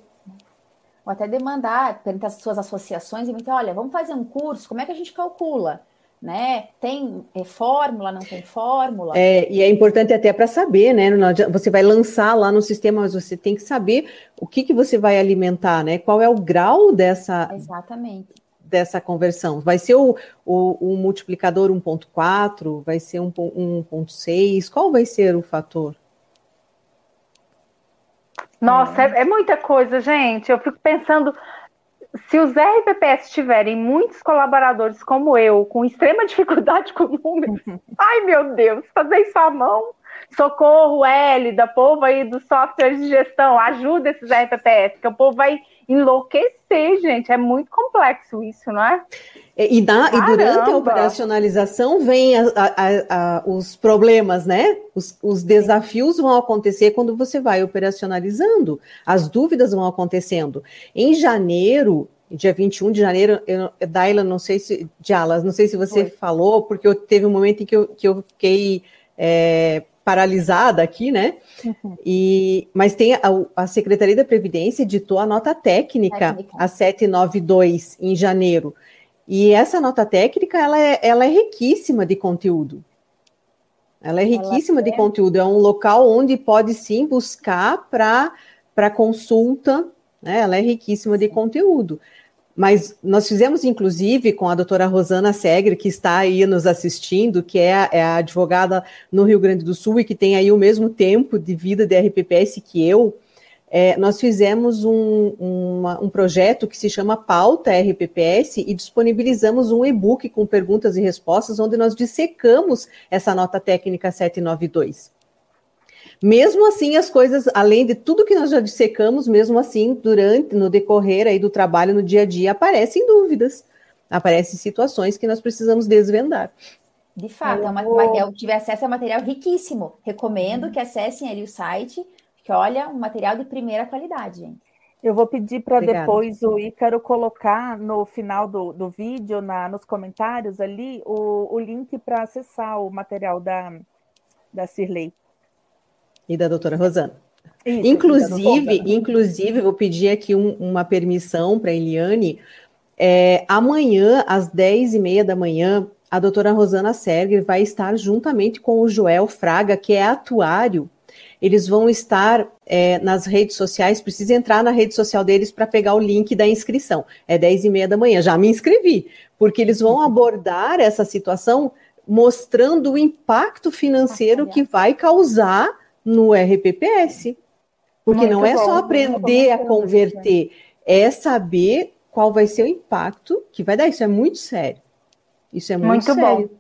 Ou até demandar, perguntar as suas associações e dizer, olha, vamos fazer um curso, como é que a gente calcula? Né? Tem é, fórmula, não tem fórmula?
É, e é importante até para saber, né? Você vai lançar lá no sistema, mas você tem que saber o que, que você vai alimentar, né? Qual é o grau dessa,
Exatamente
dessa conversão? Vai ser o, o, o multiplicador 1.4? Vai ser 1.6? Qual vai ser o fator?
Nossa, é, é, muita coisa, gente. Eu fico pensando, se os RPPS tiverem muitos colaboradores como eu, com extrema dificuldade com números, ai meu Deus, fazer isso à mão. Socorro, L, da povo aí dos softwares de gestão, ajuda esses RPPS, que o povo vai enlouquecer, gente. É muito complexo isso, não é?
E, na, e durante a operacionalização vem a, a, a, os problemas, né? Os, os, desafios vão acontecer quando você vai operacionalizando, as dúvidas vão acontecendo. Em janeiro, dia 21 de janeiro, eu, Daila, não sei se, Diala, não sei se você falou, porque eu, teve um momento em que eu, que eu fiquei é, paralisada aqui, né? Uhum. E, mas tem a, a, Secretaria da Previdência editou a nota técnica, técnica, a 792, em janeiro. E essa nota técnica, ela é, ela é riquíssima de conteúdo. Ela é riquíssima ela é. de conteúdo. É um local onde pode sim buscar para consulta. Né? Ela é riquíssima de conteúdo. Mas nós fizemos, inclusive, com a doutora Rosana Segre, que está aí nos assistindo, que é é a, advogada no Rio Grande do Sul e que tem aí o mesmo tempo de vida de RPPS que eu, é, nós fizemos um, uma, um projeto que se chama Pauta RPPS e disponibilizamos um e-book com perguntas e respostas, onde nós dissecamos essa nota técnica 792. Mesmo assim, as coisas, além de tudo que nós já dissecamos, mesmo assim, durante, no decorrer aí do trabalho, no dia a dia, aparecem dúvidas, aparecem situações que nós precisamos desvendar.
De fato, é uma, uma, tiver acesso a material riquíssimo. Recomendo uhum. que acessem ali o site, que olha, um material de primeira qualidade, gente.
Eu vou pedir para depois o Ícaro colocar no final do, do vídeo, na, nos comentários ali, o, o link para acessar o material da, da Cirlei
e da doutora Rosana. Isso, inclusive, inclusive, vou pedir aqui um, uma permissão para a Eliane. É, amanhã, às 10 e meia da manhã, a doutora Rosana Serger vai estar juntamente com o Joel Fraga, que é atuário. Eles vão estar é, nas redes sociais, precisa entrar na rede social deles para pegar o link da inscrição. É 10 e meia da manhã, já me inscrevi, porque eles vão abordar essa situação mostrando o impacto financeiro que vai causar no RPPS. Porque muito não é bom, só aprender a converter, é saber qual vai ser o impacto que vai dar. Isso é muito sério. Isso é muito, muito sério. Bom.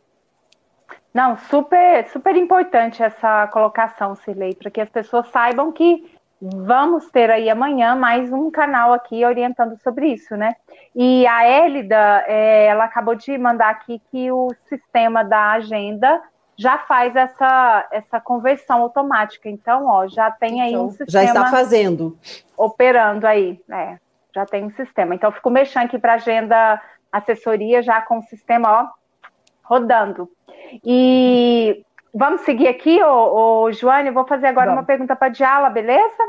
Não, super, super importante essa colocação, Cirlei, para que as pessoas saibam que vamos ter aí amanhã mais um canal aqui orientando sobre isso, né? E a Élida, é, ela acabou de mandar aqui que o sistema da agenda já faz essa, essa conversão automática. Então, ó, já tem aí um então, sistema.
Já está fazendo.
Operando aí, né? Já tem um sistema. Então, eu fico mexendo aqui para agenda assessoria já com o sistema, ó, rodando. E vamos seguir aqui, ô, ô Joane, eu vou fazer agora vamos. uma pergunta para a Diala, beleza?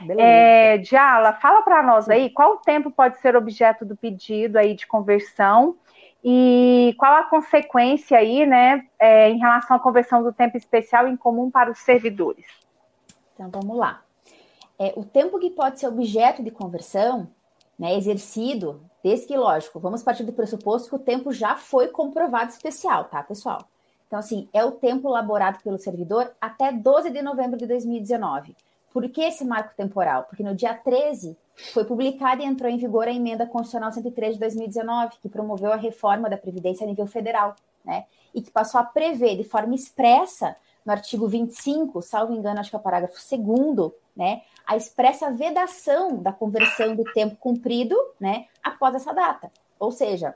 Beleza. É, Diala, fala para nós aí qual tempo pode ser objeto do pedido aí de conversão e qual a consequência aí, né, é, em relação à conversão do tempo especial em comum para os servidores.
Então vamos lá. É, o tempo que pode ser objeto de conversão, né, exercido, desde que, lógico, vamos partir do pressuposto que o tempo já foi comprovado especial, tá, pessoal? Então, assim, é o tempo elaborado pelo servidor até 12 de novembro de 2019. Por que esse marco temporal? Porque no dia 13 foi publicada e entrou em vigor a emenda constitucional 103 de 2019, que promoveu a reforma da Previdência a nível federal, né? E que passou a prever de forma expressa, no artigo 25, salvo engano, acho que é o parágrafo 2, né? A expressa vedação da conversão do tempo cumprido, né? Após essa data. Ou seja,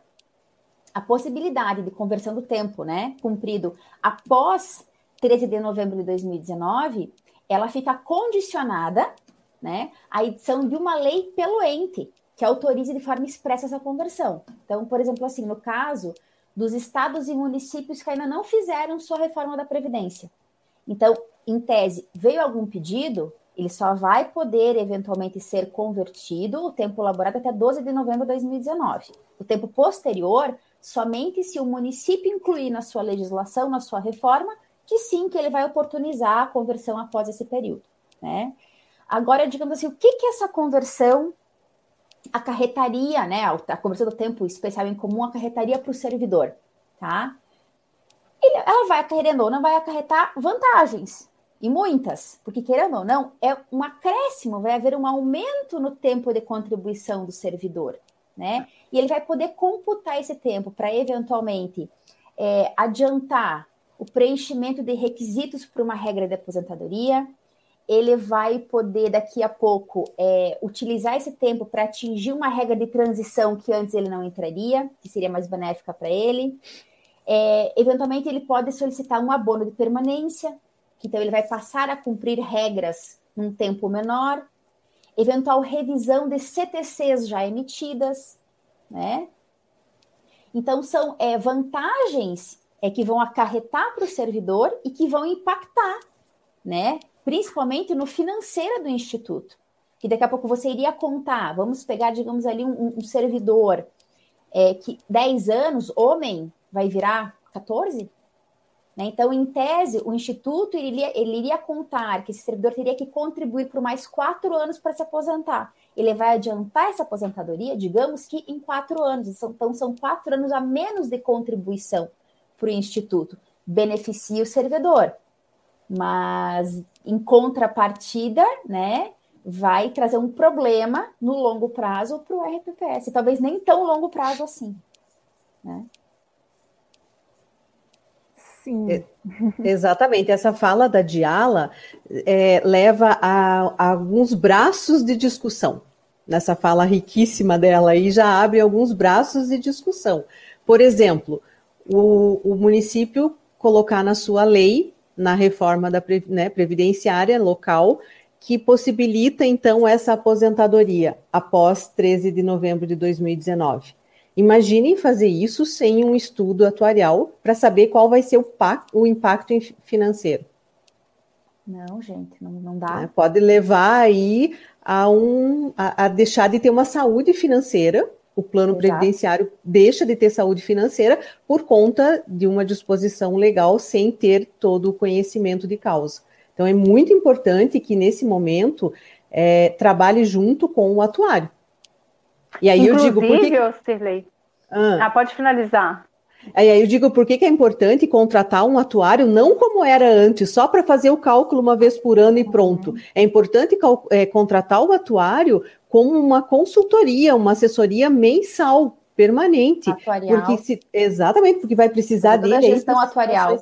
a possibilidade de conversão do tempo, né? Cumprido após 13 de novembro de 2019 ela fica condicionada né, à edição de uma lei pelo ente, que autorize de forma expressa essa conversão. Então, por exemplo, assim, no caso dos estados e municípios que ainda não fizeram sua reforma da Previdência. Então, em tese, veio algum pedido, ele só vai poder eventualmente ser convertido o tempo elaborado até 12 de novembro de 2019. O tempo posterior, somente se o município incluir na sua legislação, na sua reforma, que sim, que ele vai oportunizar a conversão após esse período, né? Agora, digamos assim, o que que essa conversão acarretaria, né? A conversão do tempo especial em comum acarretaria para o servidor, tá? Ele, ela vai, querendo ou não, vai acarretar vantagens, e muitas, porque querendo ou não, é um acréscimo, vai haver um aumento no tempo de contribuição do servidor, né? E ele vai poder computar esse tempo para eventualmente é, adiantar o preenchimento de requisitos para uma regra de aposentadoria. Ele vai poder, daqui a pouco, é, utilizar esse tempo para atingir uma regra de transição que antes ele não entraria, que seria mais benéfica para ele. É, eventualmente, ele pode solicitar um abono de permanência, então ele vai passar a cumprir regras num tempo menor. Eventual revisão de CTCs já emitidas, né? Então, são é, vantagens é que vão acarretar para o servidor e que vão impactar, né? Principalmente no financeiro do instituto. Que daqui a pouco você iria contar, vamos pegar, digamos ali, um, um servidor é, que 10 anos, homem, vai virar 14? Né? Então, em tese, o instituto ele iria, ele iria contar que esse servidor teria que contribuir por mais quatro anos para se aposentar. Ele vai adiantar essa aposentadoria, digamos que em quatro anos. Então, são quatro anos a menos de contribuição para o Instituto. Beneficia o servidor, mas em contrapartida, né, vai trazer um problema no longo prazo para o RPPS, talvez nem tão longo prazo assim. Né?
Sim. É, exatamente. Essa fala da Diala é, leva a, a, alguns braços de discussão. Nessa fala riquíssima dela aí já abre alguns braços de discussão. Por exemplo, o, o município colocar na sua lei, na reforma da né, previdenciária local, que possibilita então essa aposentadoria após 13 de novembro de 2019. Imaginem fazer isso sem um estudo atuarial para saber qual vai ser o, o impacto financeiro.
Não, gente, não, não dá.
É, pode levar aí a, um, a, a deixar de ter uma saúde financeira o plano Exato. previdenciário deixa de ter saúde financeira por conta de uma disposição legal sem ter todo o conhecimento de causa. Então, é muito importante que, nesse momento, é, trabalhe junto com o atuário.
E aí Inclusive, eu digo. Por que... Cirlei. Ah. ah, pode finalizar.
Aí eu digo por que, que é importante contratar um atuário não como era antes, só para fazer o cálculo uma vez por ano e pronto. Uhum. É importante é, contratar o atuário como uma consultoria, uma assessoria mensal, permanente. Atuarial. Porque se, exatamente, porque vai precisar
dele. A gestão atuarial.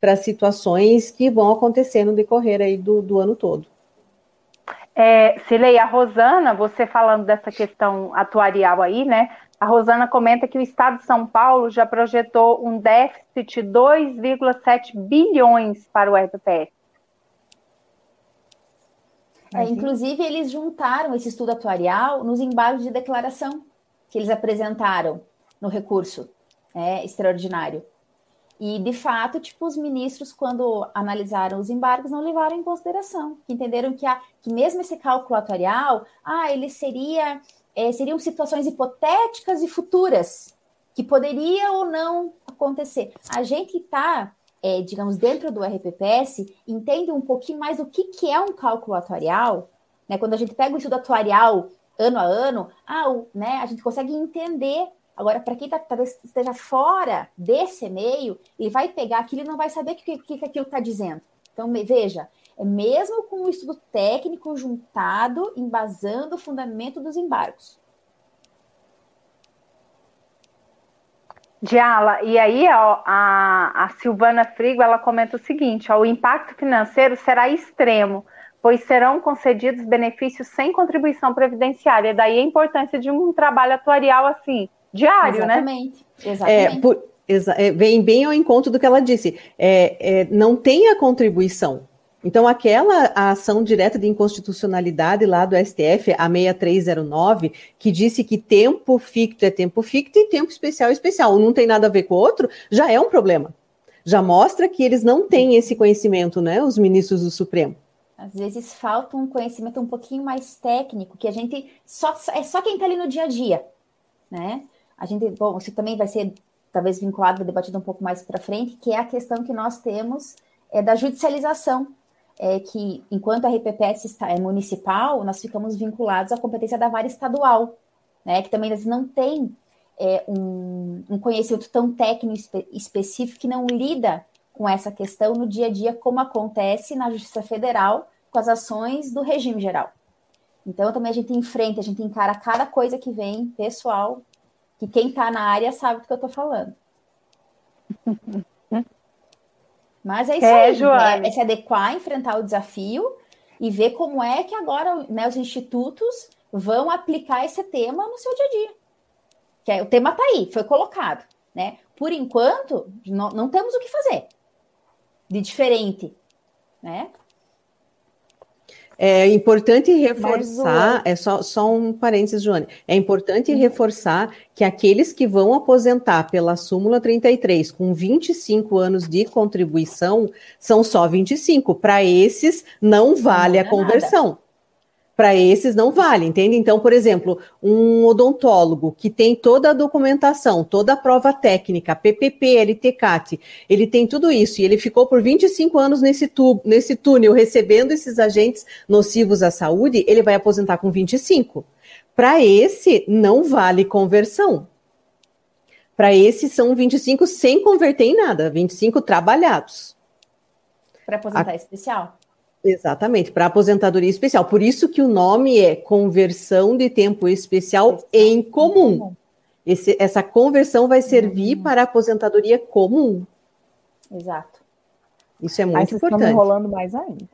Para situações que vão acontecer no decorrer aí do, do ano todo.
É, Cilei, a Rosana, você falando dessa questão atuarial aí, né? A Rosana comenta que o Estado de São Paulo já projetou um déficit de 2,7 bilhões para o RPPS.
É, inclusive, eles juntaram esse estudo atuarial nos embargos de declaração que eles apresentaram no recurso é, extraordinário. E, de fato, tipo, os ministros, quando analisaram os embargos, não levaram em consideração. Entenderam que, a, que mesmo esse cálculo atuarial, ah, ele seria, é, seriam situações hipotéticas e futuras, que poderia ou não acontecer. A gente está, é, digamos, dentro do RPPS, entende um pouquinho mais do que, que é um cálculo atuarial, né? Quando a gente pega o estudo atuarial ano a ano, ah, o, né, a gente consegue entender Agora, para quem tá, talvez esteja fora desse meio, ele vai pegar aquilo e não vai saber o que, que, que aquilo está dizendo. Então, veja, mesmo com o estudo técnico juntado, embasando o fundamento dos embargos.
Diala, e aí ó, a, a Silvana Frigo ela comenta o seguinte: ó, o impacto financeiro será extremo, pois serão concedidos benefícios sem contribuição previdenciária. Daí a importância de um trabalho atuarial assim, diário,
Exatamente.
né?
Exatamente. É, por, exa é, vem bem ao encontro do que ela disse. É, é, não tem a contribuição. Então, aquela ação direta de inconstitucionalidade lá do STF, a 6309, que disse que tempo ficto é tempo ficto e tempo especial é especial, um não tem nada a ver com o outro, já é um problema. Já mostra que eles não têm esse conhecimento, né, os ministros do Supremo.
Às vezes falta um conhecimento um pouquinho mais técnico, que a gente só é só quem está ali no dia a dia, né? A gente, bom, isso também vai ser talvez vinculado, debatido um pouco mais para frente, que é a questão que nós temos é, da judicialização, é, que enquanto a RPPS está, é municipal, nós ficamos vinculados à competência da vara estadual, né, que também não tem é, um, um, conhecimento tão técnico espe específico que não lida com essa questão no dia a dia, como acontece na Justiça Federal com as ações do regime geral. Então, também a gente enfrenta, a gente encara cada coisa que vem pessoal que quem está na área sabe do que eu estou falando. Mas é isso é, aí, né? é se adequar, enfrentar o desafio e ver como é que agora né, os institutos vão aplicar esse tema no seu dia a dia. Que é, o tema está aí, foi colocado. Né? Por enquanto, não, não temos o que fazer de diferente. Né?
É importante reforçar, é só, só um parênteses, Joane. É importante uhum. reforçar que aqueles que vão aposentar pela súmula 33 com 25 anos de contribuição são só 25. Para esses, não vale não a conversão. Nada. Para esses não vale, entende? Então, por exemplo, um odontólogo que tem toda a documentação, toda a prova técnica, PPP, LTCAT, ele tem tudo isso e ele ficou por 25 anos nesse, tubo, nesse túnel recebendo esses agentes nocivos à saúde, ele vai aposentar com 25. Para esse, não vale conversão. Para esse, são 25 sem converter em nada, 25 trabalhados.
Para aposentar a... especial?
Exatamente, para aposentadoria especial. Por isso que o nome é conversão de tempo especial em comum. Esse, essa conversão vai servir uhum. para aposentadoria comum.
Exato.
Isso é muito Aí importante.
Estão enrolando mais ainda.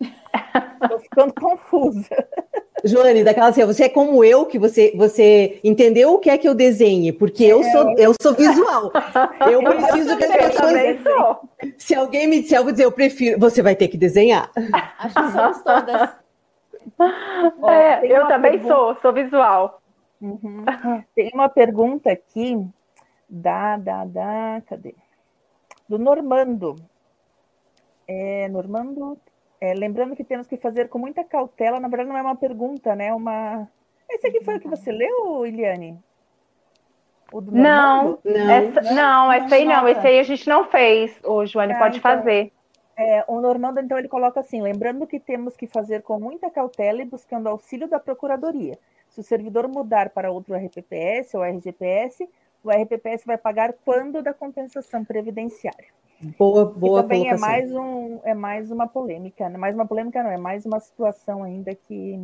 Estou ficando confusa.
Joane, daquela assim, você é como eu, que você, você entendeu o que é que eu desenhe, porque eu sou, é. eu sou visual. Eu preciso que as pessoas. Se alguém me disser, eu vou dizer, eu prefiro, você vai ter que desenhar.
Acho que somos todas.
É, eu também pergunta... sou, sou visual.
Uhum. Tem uma pergunta aqui da, da, da, cadê? Do Normando. É, Normando é, lembrando que temos que fazer com muita cautela, na verdade não é uma pergunta, né? Uma. Esse aqui foi o que você leu, Iliane?
Não, não, essa, não, essa aí não, esse aí a gente não fez. O Joane ah, pode então, fazer.
É, o Normando, então, ele coloca assim: lembrando que temos que fazer com muita cautela e buscando auxílio da Procuradoria. Se o servidor mudar para outro RPPS ou RGPS, o RPPS vai pagar quando da compensação previdenciária.
Boa, boa
e também é mais, um, é mais uma polêmica, né? mais uma polêmica não, é mais uma situação ainda que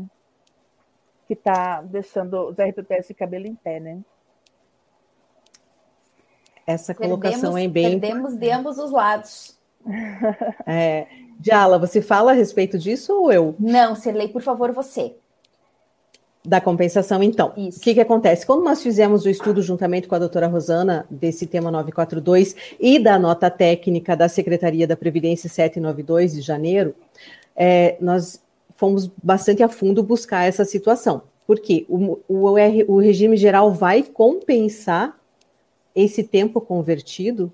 que está deixando os RPPS de cabelo em pé, né?
Essa colocação perdemos, é bem...
Perdemos de ambos os lados.
É, Diala, você fala a respeito disso ou eu?
Não, Serlei, por favor, você.
Da compensação, então. Isso. O que, que acontece? Quando nós fizemos o estudo juntamente com a doutora Rosana, desse tema 942, e da nota técnica da Secretaria da Previdência 792 de janeiro, é, nós fomos bastante a fundo buscar essa situação. Porque o, o, o regime geral vai compensar esse tempo convertido,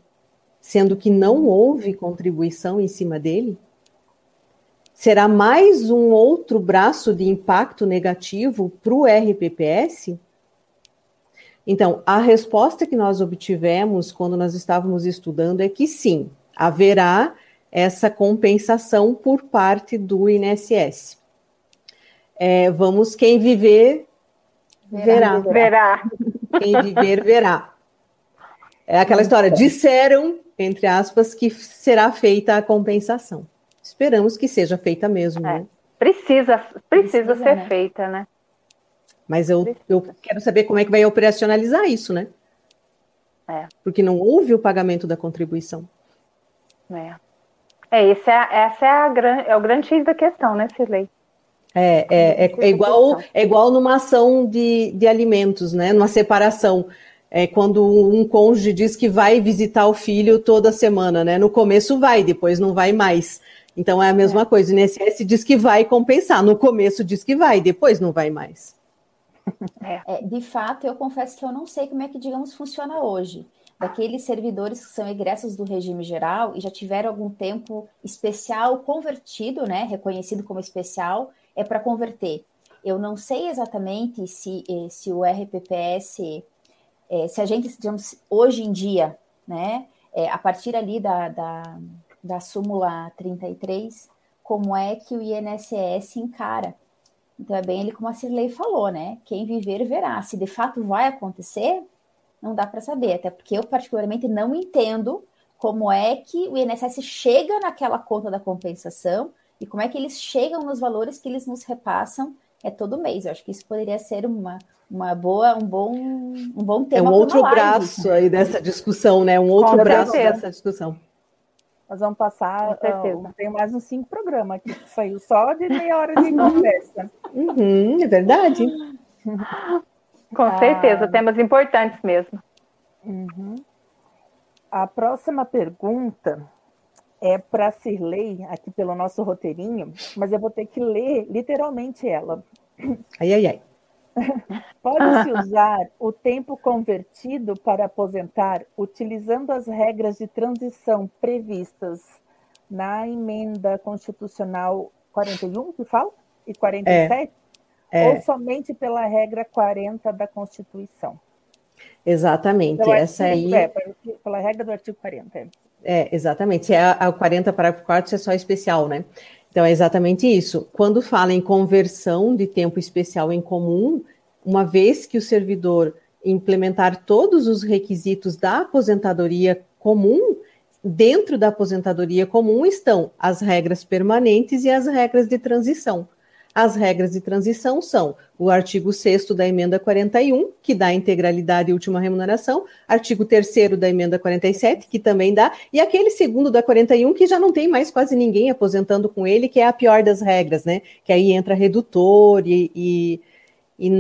sendo que não houve contribuição em cima dele? Será mais um outro braço de impacto negativo para o RPPS? Então, a resposta que nós obtivemos quando nós estávamos estudando é que sim, haverá essa compensação por parte do INSS. É, vamos, quem viver, verá.
verá.
Quem viver, verá. É aquela história, disseram, entre aspas, que será feita a compensação. Esperamos que seja feita mesmo. É.
Né? Precisa, precisa, precisa, ser né? feita, né?
Mas eu, eu quero saber como é que vai operacionalizar isso, né? É. Porque não houve o pagamento da contribuição.
É. É, esse é, essa é, a, é o grande X da questão, né, Cirlei?
É, é, é, é, igual, é igual numa ação de, de alimentos, né? Numa separação. É quando um cônjuge diz que vai visitar o filho toda semana, né? No começo vai, depois não vai mais. Então é a mesma é. coisa. O INSS diz que vai compensar. No começo diz que vai, depois não vai mais.
É. É, de fato, eu confesso que eu não sei como é que, digamos, funciona hoje. Daqueles servidores que são egressos do regime geral e já tiveram algum tempo especial convertido, né, reconhecido como especial, é para converter. Eu não sei exatamente se, eh, se o RPPS, é, se a gente, digamos, hoje em dia, né, é, a partir ali da, da da súmula 33, como é que o INSS encara. Então é bem ele como a Cirlei falou, né? Quem viver verá. Se de fato vai acontecer, não dá para saber, até porque eu particularmente não entendo como é que o INSS chega naquela conta da compensação e como é que eles chegam nos valores que eles nos repassam é todo mês. Eu acho que isso poderia ser uma, uma boa, um bom, um bom tema.
É um outro braço aí dessa discussão, né? Um outro Com braço certeza. dessa discussão.
Nós vamos passar, uh, tem mais uns cinco programas aqui que saiu só de meia hora de conversa.
Uhum, é verdade.
Com ah, certeza, temas importantes mesmo.
Uhum. A próxima pergunta é para Cirlei, aqui pelo nosso roteirinho, mas eu vou ter que ler literalmente ela.
Ai, ai, ai.
Pode-se usar o tempo convertido para aposentar utilizando as regras de transição previstas na emenda constitucional 41, que fala? E 47? É, é. Ou somente pela regra 40 da Constituição?
Exatamente. Pela Essa artigo, aí.
É, pela regra do artigo 40.
É, é exatamente. Se é a, a 40 parágrafo 4, é só especial, né? Então, é exatamente isso. Quando fala em conversão de tempo especial em comum, uma vez que o servidor implementar todos os requisitos da aposentadoria comum, dentro da aposentadoria comum estão as regras permanentes e as regras de transição. As regras de transição são o artigo 6 da emenda 41, que dá integralidade e última remuneração, artigo 3 da emenda 47, que também dá, e aquele segundo da 41, que já não tem mais quase ninguém aposentando com ele, que é a pior das regras, né? Que aí entra redutor e, e, e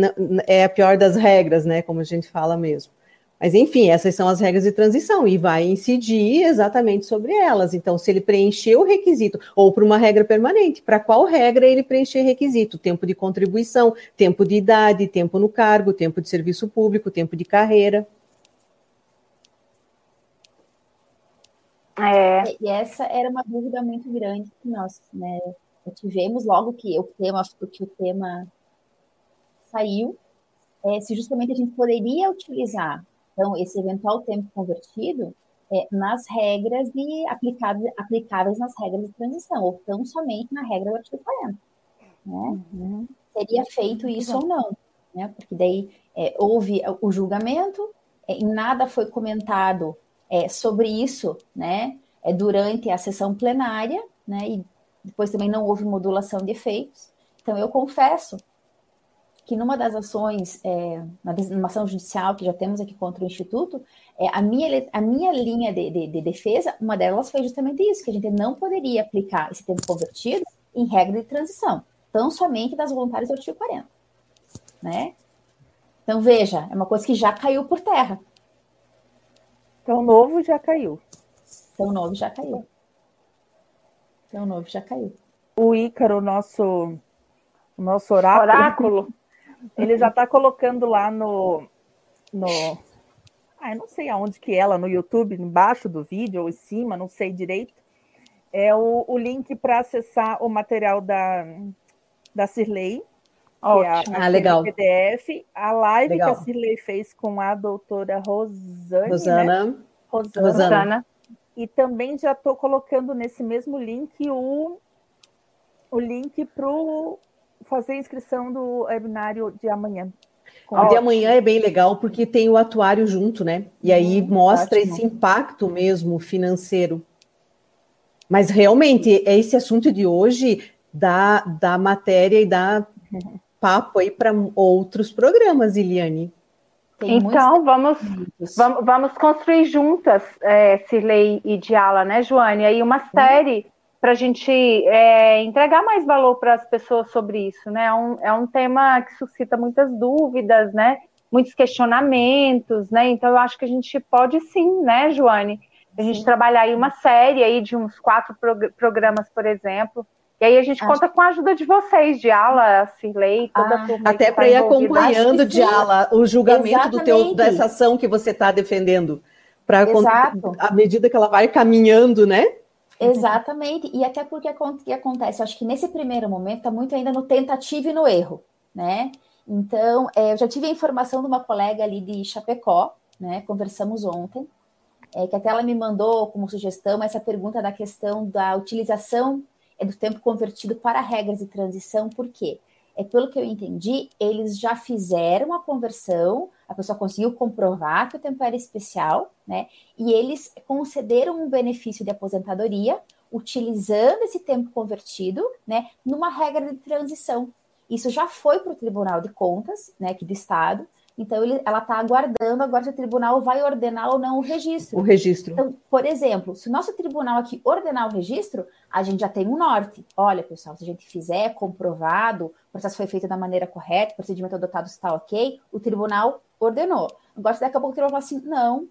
é a pior das regras, né? Como a gente fala mesmo. Mas, enfim, essas são as regras de transição e vai incidir exatamente sobre elas. Então, se ele preencher o requisito, ou para uma regra permanente, para qual regra ele preencher requisito? Tempo de contribuição, tempo de idade, tempo no cargo, tempo de serviço público, tempo de carreira.
É. E essa era uma dúvida muito grande que nós né, tivemos logo que o tema, que o tema saiu, é, se justamente a gente poderia utilizar então, esse eventual tempo convertido é, nas regras de aplicáveis, aplicáveis nas regras de transição, ou tão somente na regra do artigo 40. Né? Uhum. Seria feito isso ou não, né? Porque daí é, houve o julgamento, é, em nada foi comentado é, sobre isso, né? É, durante a sessão plenária, né? E depois também não houve modulação de efeitos. Então, eu confesso que numa das ações, é, numa ação judicial que já temos aqui contra o Instituto, é, a, minha, a minha linha de, de, de, defesa, uma delas foi justamente isso, que a gente não poderia aplicar esse tempo convertido em regra de transição, tão somente das voluntárias do artigo 40. né? Então, veja, é uma coisa que já caiu por terra.
Então, novo já caiu.
Então, novo já caiu. Então, novo já caiu.
O Ícaro, nosso, nosso oráculo,
Oráculo.
Ele já está colocando lá no, no. Ah, eu não sei aonde que é ela, no YouTube, embaixo do vídeo ou em cima, não sei direito. É o, o link para acessar o material da, da Cirlei, que é a,
Ótimo.
Ah, legal.
PDF, a live
Legal.
que a Cirlei fez com a doutora Rosane, né?
Rosana,
Rosana.
Rosana.
Rosana.
E também já estou colocando nesse mesmo link o, o link para fazer a inscrição do webinário de amanhã. Com
O de amanhã é bem legal porque tem o atuário junto, né? E aí mostra
ótimo.
esse impacto mesmo financeiro. Mas realmente, é esse assunto de hoje dá, dá matéria e dá papo aí para outros programas, Iliane.
Tem
Então, vamos,
muitos.
vamos, vamos construir juntas, é, Cirlei e Diala, né, Joane? Aí uma série para a gente é, entregar mais valor para as pessoas sobre isso, né? É um, é um tema que suscita muitas dúvidas, né? Muitos questionamentos, né? Então, eu acho que a gente pode sim, né, Joane? A gente trabalhar aí uma série aí de uns quatro prog- programas, por exemplo. E aí a gente
Acho-
conta com a ajuda de vocês, Diala, Cirlei, toda
Ah,
a turma.
Até
que tá
para ir
envolvida.
acompanhando,
sim.
Diala, o julgamento do teu, dessa ação que você está defendendo. Para
Exato.
à medida que ela vai caminhando, né?
Exatamente, e até porque que acontece, acho que nesse primeiro momento está muito ainda no tentativa e no erro, né? Então, é, eu já tive a informação de uma colega ali de Chapecó, né? Conversamos ontem, é, que até ela me mandou como sugestão essa pergunta da questão da utilização é, do tempo convertido para regras de transição, por quê? É pelo que eu entendi, eles já fizeram a conversão, a pessoa conseguiu comprovar que o tempo era especial, né? E eles concederam um benefício de aposentadoria utilizando esse tempo convertido, né, numa regra de transição. Isso já foi para o Tribunal de Contas, né, aqui do Estado. Então ele, ela está aguardando agora se o tribunal vai ordenar ou não o registro.
O registro.
Então, por exemplo, se o nosso tribunal aqui ordenar o registro, a gente já tem um norte. Olha, pessoal, se a gente fizer comprovado, o processo foi feito da maneira correta, o procedimento adotado está ok, o tribunal ordenou. Agora, se daqui a pouco o tribunal fala assim, não,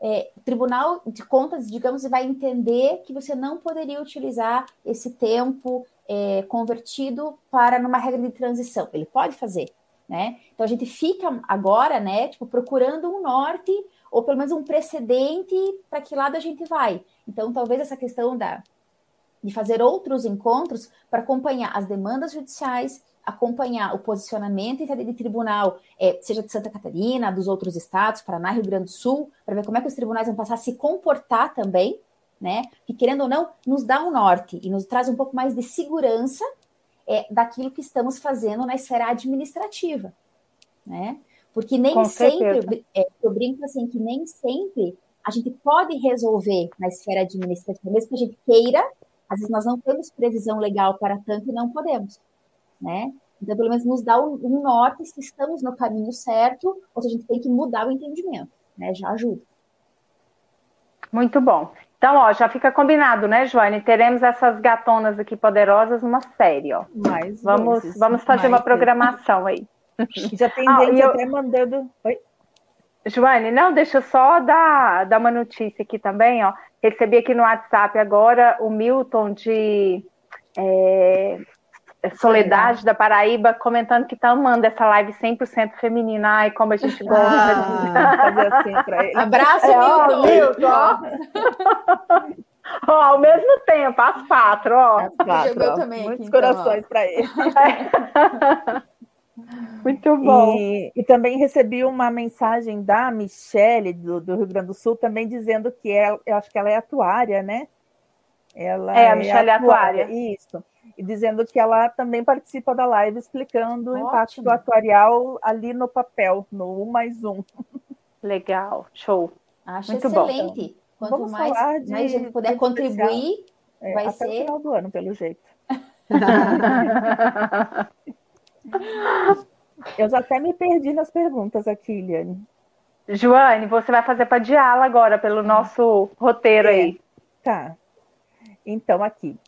é, o Tribunal de Contas, digamos, vai entender que você não poderia utilizar esse tempo é, convertido para numa regra de transição. Ele pode fazer, né? Então a gente fica agora, né, tipo, procurando um norte ou pelo menos um precedente para que lado a gente vai. Então talvez essa questão da de fazer outros encontros para acompanhar as demandas judiciais, acompanhar o posicionamento de tribunal, é, seja de Santa Catarina, dos outros estados, Paraná, Rio Grande do Sul, para ver como é que os tribunais vão passar a se comportar também, né? Que querendo ou não, nos dá um norte e nos traz um pouco mais de segurança é, daquilo que estamos fazendo na esfera administrativa, né? Porque nem sempre, é, eu brinco assim, que nem sempre a gente pode resolver na esfera administrativa, mesmo que a gente queira, às vezes nós não temos previsão legal para tanto e não podemos, né? Então, pelo menos nos dá um, um norte se estamos no caminho certo ou se a gente tem que mudar o entendimento, né? Já ajuda.
Muito bom. Então, ó, já fica combinado, né, Joane? Teremos essas gatonas aqui poderosas numa série, ó.
Mais
Vamos,
vezes,
vamos fazer uma
vezes.
programação aí.
Já tem
Ah,
gente
eu-
até mandando. Oi?
Joane, não, deixa eu só dar, dar uma notícia aqui também, ó. Recebi aqui no WhatsApp agora o Milton de é, Soledade da Paraíba comentando que tá amando essa live 100% feminina. Ai, como a gente gosta.
Ah,
Fazer assim pra ele.
Abraço,
É, ó,
Milton!
Milton, ó. Ó, ao mesmo tempo, as quatro, ó.
As quatro, ó.
também aqui,
Muitos
então,
corações para ele.
Muito bom.
E, e também recebi uma mensagem da Michele, do, do Rio Grande do Sul, também dizendo que ela, eu acho que ela é atuária, né? Ela
É, a Michele é atuária.
Isso. E dizendo que ela também participa da live explicando o impacto
Ótimo.
do atuarial ali no papel, no um mais um.
Legal, show.
Acho
Muito bom.
excelente. Quanto
Vamos
mais,
falar de
mais a gente puder contribuir,
É,
Vai
até
ser-
o final do ano, pelo jeito. Eu já até me perdi nas perguntas aqui, Eliane.
Joane, você vai fazer para Diala agora, pelo nosso roteiro
É.
aí.
Tá. Então, aqui.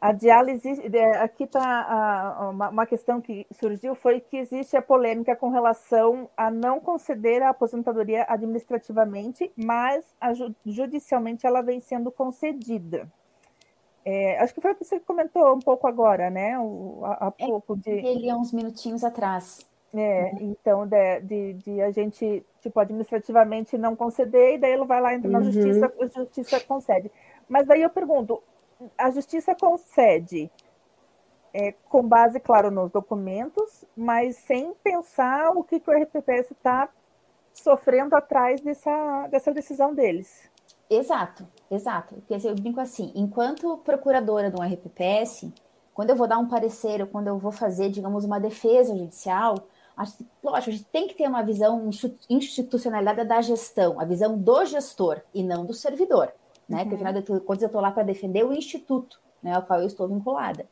A diálise, é, aqui está uma questão que surgiu, foi que existe a polêmica com relação a não conceder a aposentadoria administrativamente, mas a, judicialmente ela vem sendo concedida. É, acho que foi você que comentou um pouco agora, né? O, há,
é, pouco de. Ele uns minutinhos atrás.
É, então, de, de, de, a gente, tipo, administrativamente não conceder, e daí ele vai lá, entra na uhum. justiça, a justiça concede. Mas daí eu pergunto, a justiça concede é, com base, claro, nos documentos, mas sem pensar o que, que o RPPS está sofrendo atrás dessa, dessa decisão deles.
Exato, exato. Quer dizer, eu brinco assim, enquanto procuradora de um RPPS, quando eu vou dar um parecer ou quando eu vou fazer, digamos, uma defesa judicial, acho, lógico, a gente tem que ter uma visão institucionalidade da gestão, a visão do gestor e não do servidor né? Uhum. Porque afinal de contas eu estou lá para defender o instituto, né, ao qual eu estou vinculada,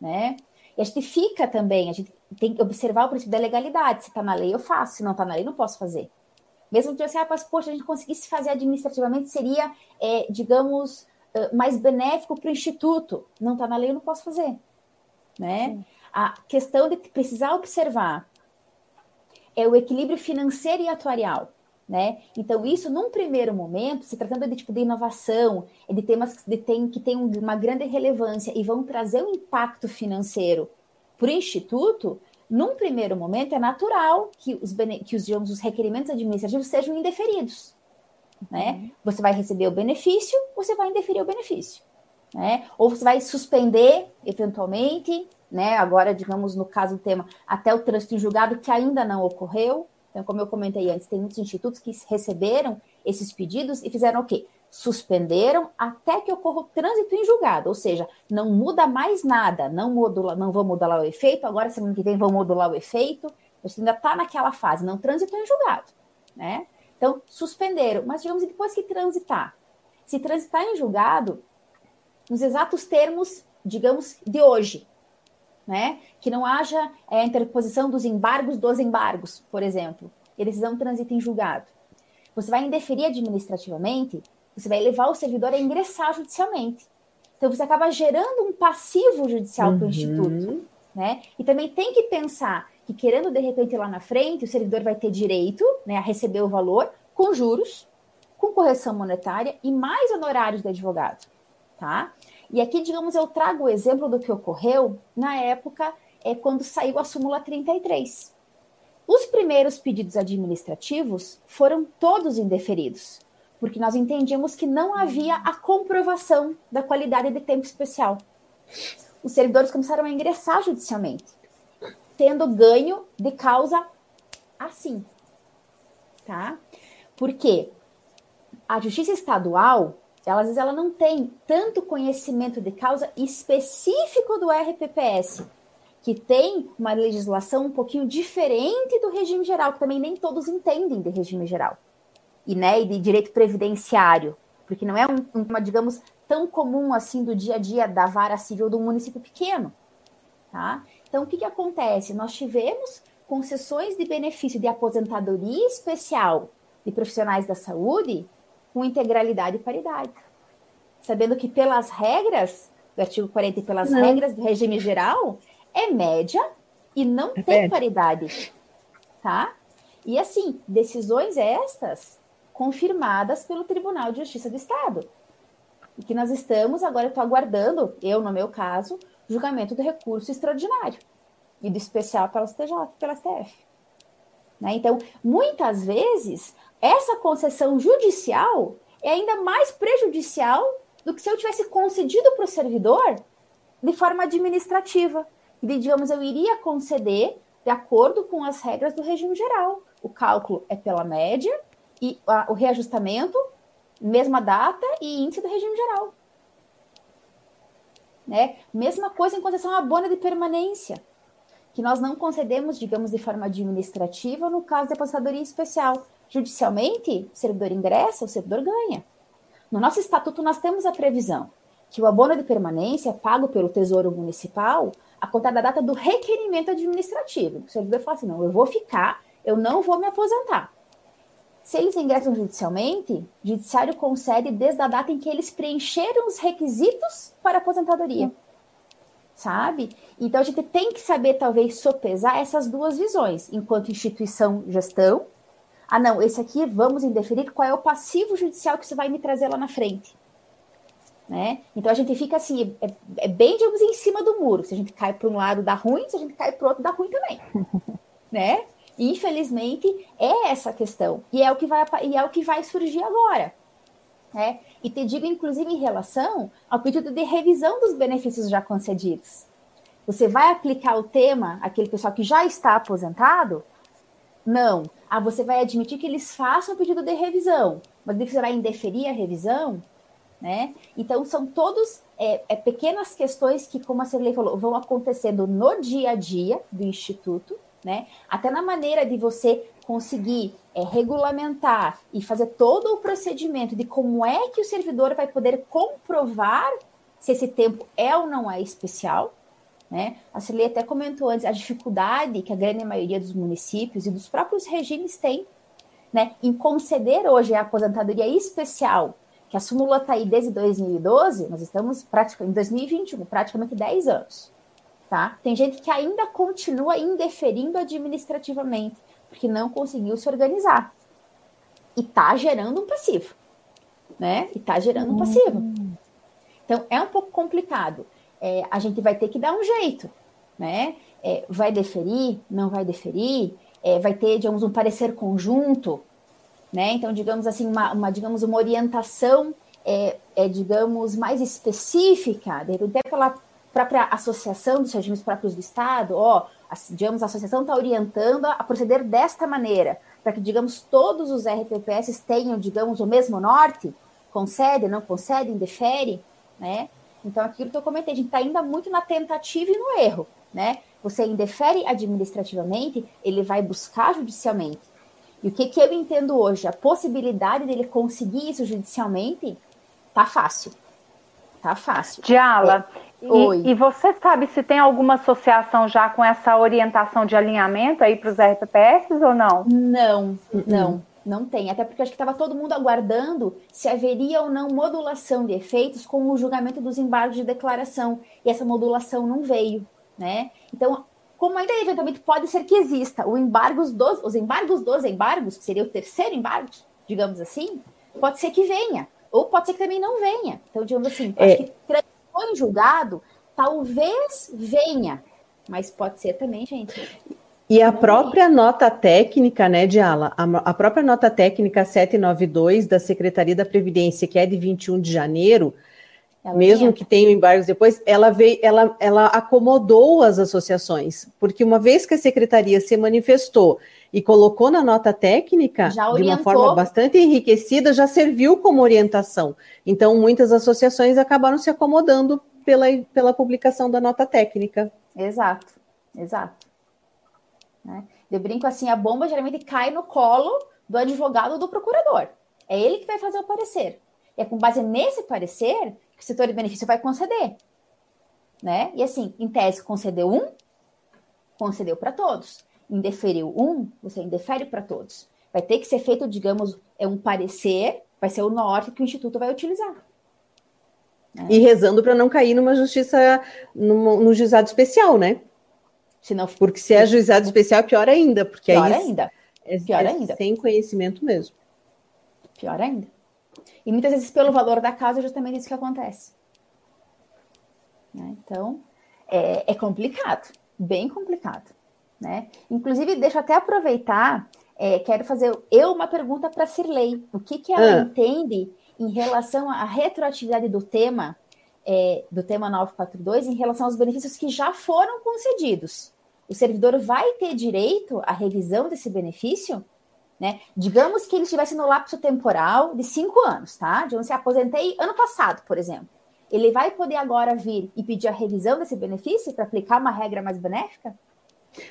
né? E a gente fica também, a gente tem que observar o princípio da legalidade. Se está na lei, eu faço. Se não está na lei, não posso fazer. Mesmo que você, ah, mas, poxa, a gente conseguisse fazer administrativamente, seria, é, digamos, mais benéfico para o instituto. Não está na lei, eu não posso fazer. Né? Sim. A questão de precisar observar é o equilíbrio financeiro e atuarial. Né? Então, isso, num primeiro momento, se tratando de tipo de inovação, de temas que têm que tem uma grande relevância e vão trazer um impacto financeiro para o Instituto, num primeiro momento é natural que os, que os, digamos, os requerimentos administrativos sejam indeferidos. Né? Uhum. Você vai receber o benefício, você vai indeferir o benefício. Né? Ou você vai suspender, eventualmente, né? agora, digamos, no caso do tema, até o trânsito em julgado, que ainda não ocorreu, então, como eu comentei antes, tem muitos institutos que receberam esses pedidos e fizeram o quê? Suspenderam até que ocorra o trânsito em julgado, ou seja, não muda mais nada, não modula, não vão modular o efeito, agora semana que vem vão modular o efeito, você ainda está naquela fase, não trânsito em julgado, né? Então, suspenderam, mas digamos depois que transitar, se transitar em julgado, nos exatos termos, digamos, de hoje, né? Que não haja é, interposição dos embargos dos embargos, por exemplo. E a decisão transita em julgado. Você vai indeferir administrativamente, você vai levar o servidor a ingressar judicialmente. Então você acaba gerando um passivo judicial uhum. para o instituto, né? E também tem que pensar que querendo de repente lá na frente, o servidor vai ter direito, né, a receber o valor com juros, com correção monetária e mais honorários do advogado, tá? E aqui, digamos, eu trago o exemplo do que ocorreu na época é quando saiu a súmula 33. Os primeiros pedidos administrativos foram todos indeferidos, porque nós entendíamos que não havia a comprovação da qualidade de tempo especial. Os servidores começaram a ingressar judicialmente, tendo ganho de causa assim, tá? Porque a justiça estadual ela, às vezes ela não tem tanto conhecimento de causa específico do RPPS, que tem uma legislação um pouquinho diferente do regime geral, que também nem todos entendem de regime geral, e, né, e de direito previdenciário, porque não é um, uma, digamos, tão comum assim do dia a dia da vara civil um município pequeno. Tá? Então, o que, que acontece? Nós tivemos concessões de benefício de aposentadoria especial de profissionais da saúde com integralidade e paridade. Sabendo que, pelas regras do artigo 40 e pelas não. regras do regime geral, é média e não é tem média. paridade. Tá? E assim, decisões estas confirmadas pelo Tribunal de Justiça do Estado. E que nós estamos, agora estou aguardando, eu no meu caso, julgamento do recurso extraordinário e do especial pela STJ pela STF. Né? Então, muitas vezes, essa concessão judicial é ainda mais prejudicial do que se eu tivesse concedido para o servidor de forma administrativa. E, digamos, eu iria conceder de acordo com as regras do regime geral. O cálculo é pela média e a, o reajustamento, mesma data e índice do regime geral. Né? Mesma coisa em concessão à bona de permanência, que nós não concedemos, digamos, de forma administrativa no caso de aposentadoria especial. Judicialmente, o servidor ingressa, o servidor ganha. No nosso estatuto, nós temos a previsão que o abono de permanência é pago pelo Tesouro Municipal a contar da data do requerimento administrativo. O servidor fala assim: não, eu vou ficar, eu não vou me aposentar. Se eles ingressam judicialmente, o judiciário concede desde a data em que eles preencheram os requisitos para aposentadoria. sabe? Então a gente tem que saber, talvez, sopesar essas duas visões, enquanto instituição gestão. Ah, não, esse aqui vamos indeferir qual é o passivo judicial que você vai me trazer lá na frente. Né? Então a gente fica assim, é, é bem, digamos, em cima do muro. Se a gente cai para um lado dá ruim, se a gente cai para o outro dá ruim também. né? Infelizmente, é essa a questão. E é o que vai, e é o que vai surgir agora. Né? E te digo, inclusive, em relação ao pedido de revisão dos benefícios já concedidos. Você vai aplicar o tema aquele pessoal que já está aposentado? Não. Ah, você vai admitir que eles façam o pedido de revisão, mas você vai indeferir a revisão? Né? Então, são todos é, é, pequenas questões que, como a Cirlei falou, vão acontecendo no dia a dia do Instituto, né? Até na maneira de você conseguir é, regulamentar e fazer todo o procedimento de como é que o servidor vai poder comprovar se esse tempo é ou não é especial. Né? A Cirlei até comentou antes a dificuldade que a grande maioria dos municípios e dos próprios regimes tem né, em conceder hoje a aposentadoria especial, que a súmula está aí desde 2012, nós estamos praticamente em 2021, praticamente 10 anos. Tá? Tem gente que ainda continua indeferindo administrativamente, porque não conseguiu se organizar. E está gerando um passivo. Né? E está gerando um passivo. Então, é um pouco complicado. É, a gente vai ter que dar um jeito. Né? É, vai deferir? Não vai deferir? É, vai ter, digamos, um parecer conjunto? Né? Então, digamos assim, uma, uma digamos, uma orientação, é, é, digamos, mais específica, de repente, até pela própria associação dos regimes próprios do Estado, ó, digamos, a associação está orientando a, proceder desta maneira, para que, digamos, todos os RPPS tenham, digamos, o mesmo norte, concede, não concede, indefere, né? Então, aquilo que eu comentei, a gente está ainda muito na tentativa e no erro, né? Você indefere administrativamente, ele vai buscar judicialmente. E o que, que eu entendo hoje? A possibilidade dele conseguir isso judicialmente tá fácil. Tá fácil.
Diala, é. e, e, você sabe se tem alguma associação já com essa orientação de alinhamento aí para os RPPS ou não?
Não, não, não tem. Até porque acho que estava todo mundo aguardando se haveria ou não modulação de efeitos com o julgamento dos embargos de declaração. E essa modulação não veio, né? Então, como ainda eventualmente pode ser que exista o embargos dos, os embargos dos embargos, que seria o terceiro embargo, digamos assim, pode ser que venha. Ou pode ser que também não venha. Então, digamos assim, é. acho que em julgado, talvez venha, mas pode ser também, gente.
E a própria nota técnica, né, Diala? A, a própria nota técnica 792 da Secretaria da Previdência, que é de 21 de janeiro, ela mesmo que tenha embargos depois, ela veio, ela, ela acomodou as associações, porque uma vez que a secretaria se manifestou e colocou na nota técnica de uma forma bastante enriquecida, já serviu como orientação. Então, muitas associações acabaram se acomodando pela, pela publicação da nota técnica.
Exato, exato. Né? Eu brinco assim, a bomba geralmente cai no colo do advogado ou do procurador. É ele que vai fazer o parecer. E é com base nesse parecer que o setor de benefício vai conceder. Né? E assim, em tese, concedeu um, concedeu para todos indeferiu um, você indefere para todos. Vai ter que ser feito, digamos, é um parecer, vai ser o norte que o Instituto vai utilizar.
Né? E rezando para não cair numa justiça, no, no juizado especial, né? Se não, porque se é juizado especial, pior ainda, porque
pior
aí
ainda.
É,
pior
é
ainda.
sem conhecimento mesmo.
Pior ainda. E muitas vezes pelo valor da causa é justamente isso que acontece. Né? Então, é, é complicado, bem complicado. Né? Inclusive, deixa eu até aproveitar, é, quero fazer eu uma pergunta para a Cirlei. O que, que ela ah. entende em relação à retroatividade do tema, é, do tema 942, em relação aos benefícios que já foram concedidos? O servidor vai ter direito à revisão desse benefício? Né? Digamos que ele estivesse no lapso temporal de cinco anos, tá? Digamos que aposentei ano passado, por exemplo. Ele vai poder agora vir e pedir a revisão desse benefício para aplicar uma regra mais benéfica?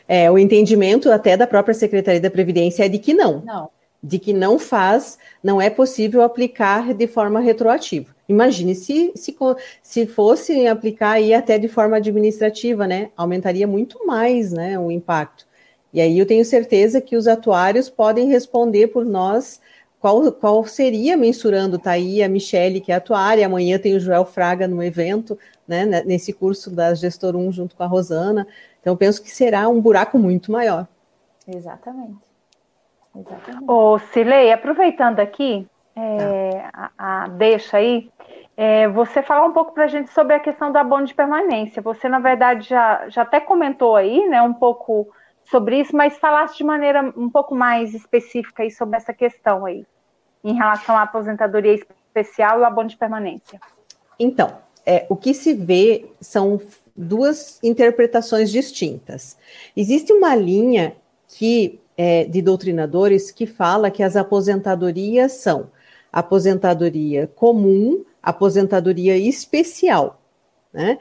É, o entendimento até da própria Secretaria da Previdência é de que não.
Não.
De que não faz, não é possível aplicar de forma retroativa. Imagine se, se, se fosse aplicar aí até de forma administrativa, né? Aumentaria muito mais né, o impacto. E aí eu tenho certeza que os atuários podem responder por nós qual, qual seria, mensurando, tá aí a Michele, que é atuária, amanhã tem o Joel Fraga no evento, né, nesse curso da Gestor 1 junto com a Rosana. Então, penso que será um buraco muito maior.
Exatamente.
Exatamente. Ô, Cilei, aproveitando aqui, é, a, a, deixa aí, é, você falar um pouco para a gente sobre a questão do abono de permanência. Você, na verdade, já, já até comentou aí, né, um pouco sobre isso, mas falasse de maneira um pouco mais específica aí sobre essa questão aí, em relação à aposentadoria especial e o abono de permanência.
Então, é, o que se vê são duas interpretações distintas. Existe uma linha que é, de doutrinadores que fala que as aposentadorias são aposentadoria comum, aposentadoria especial. Né?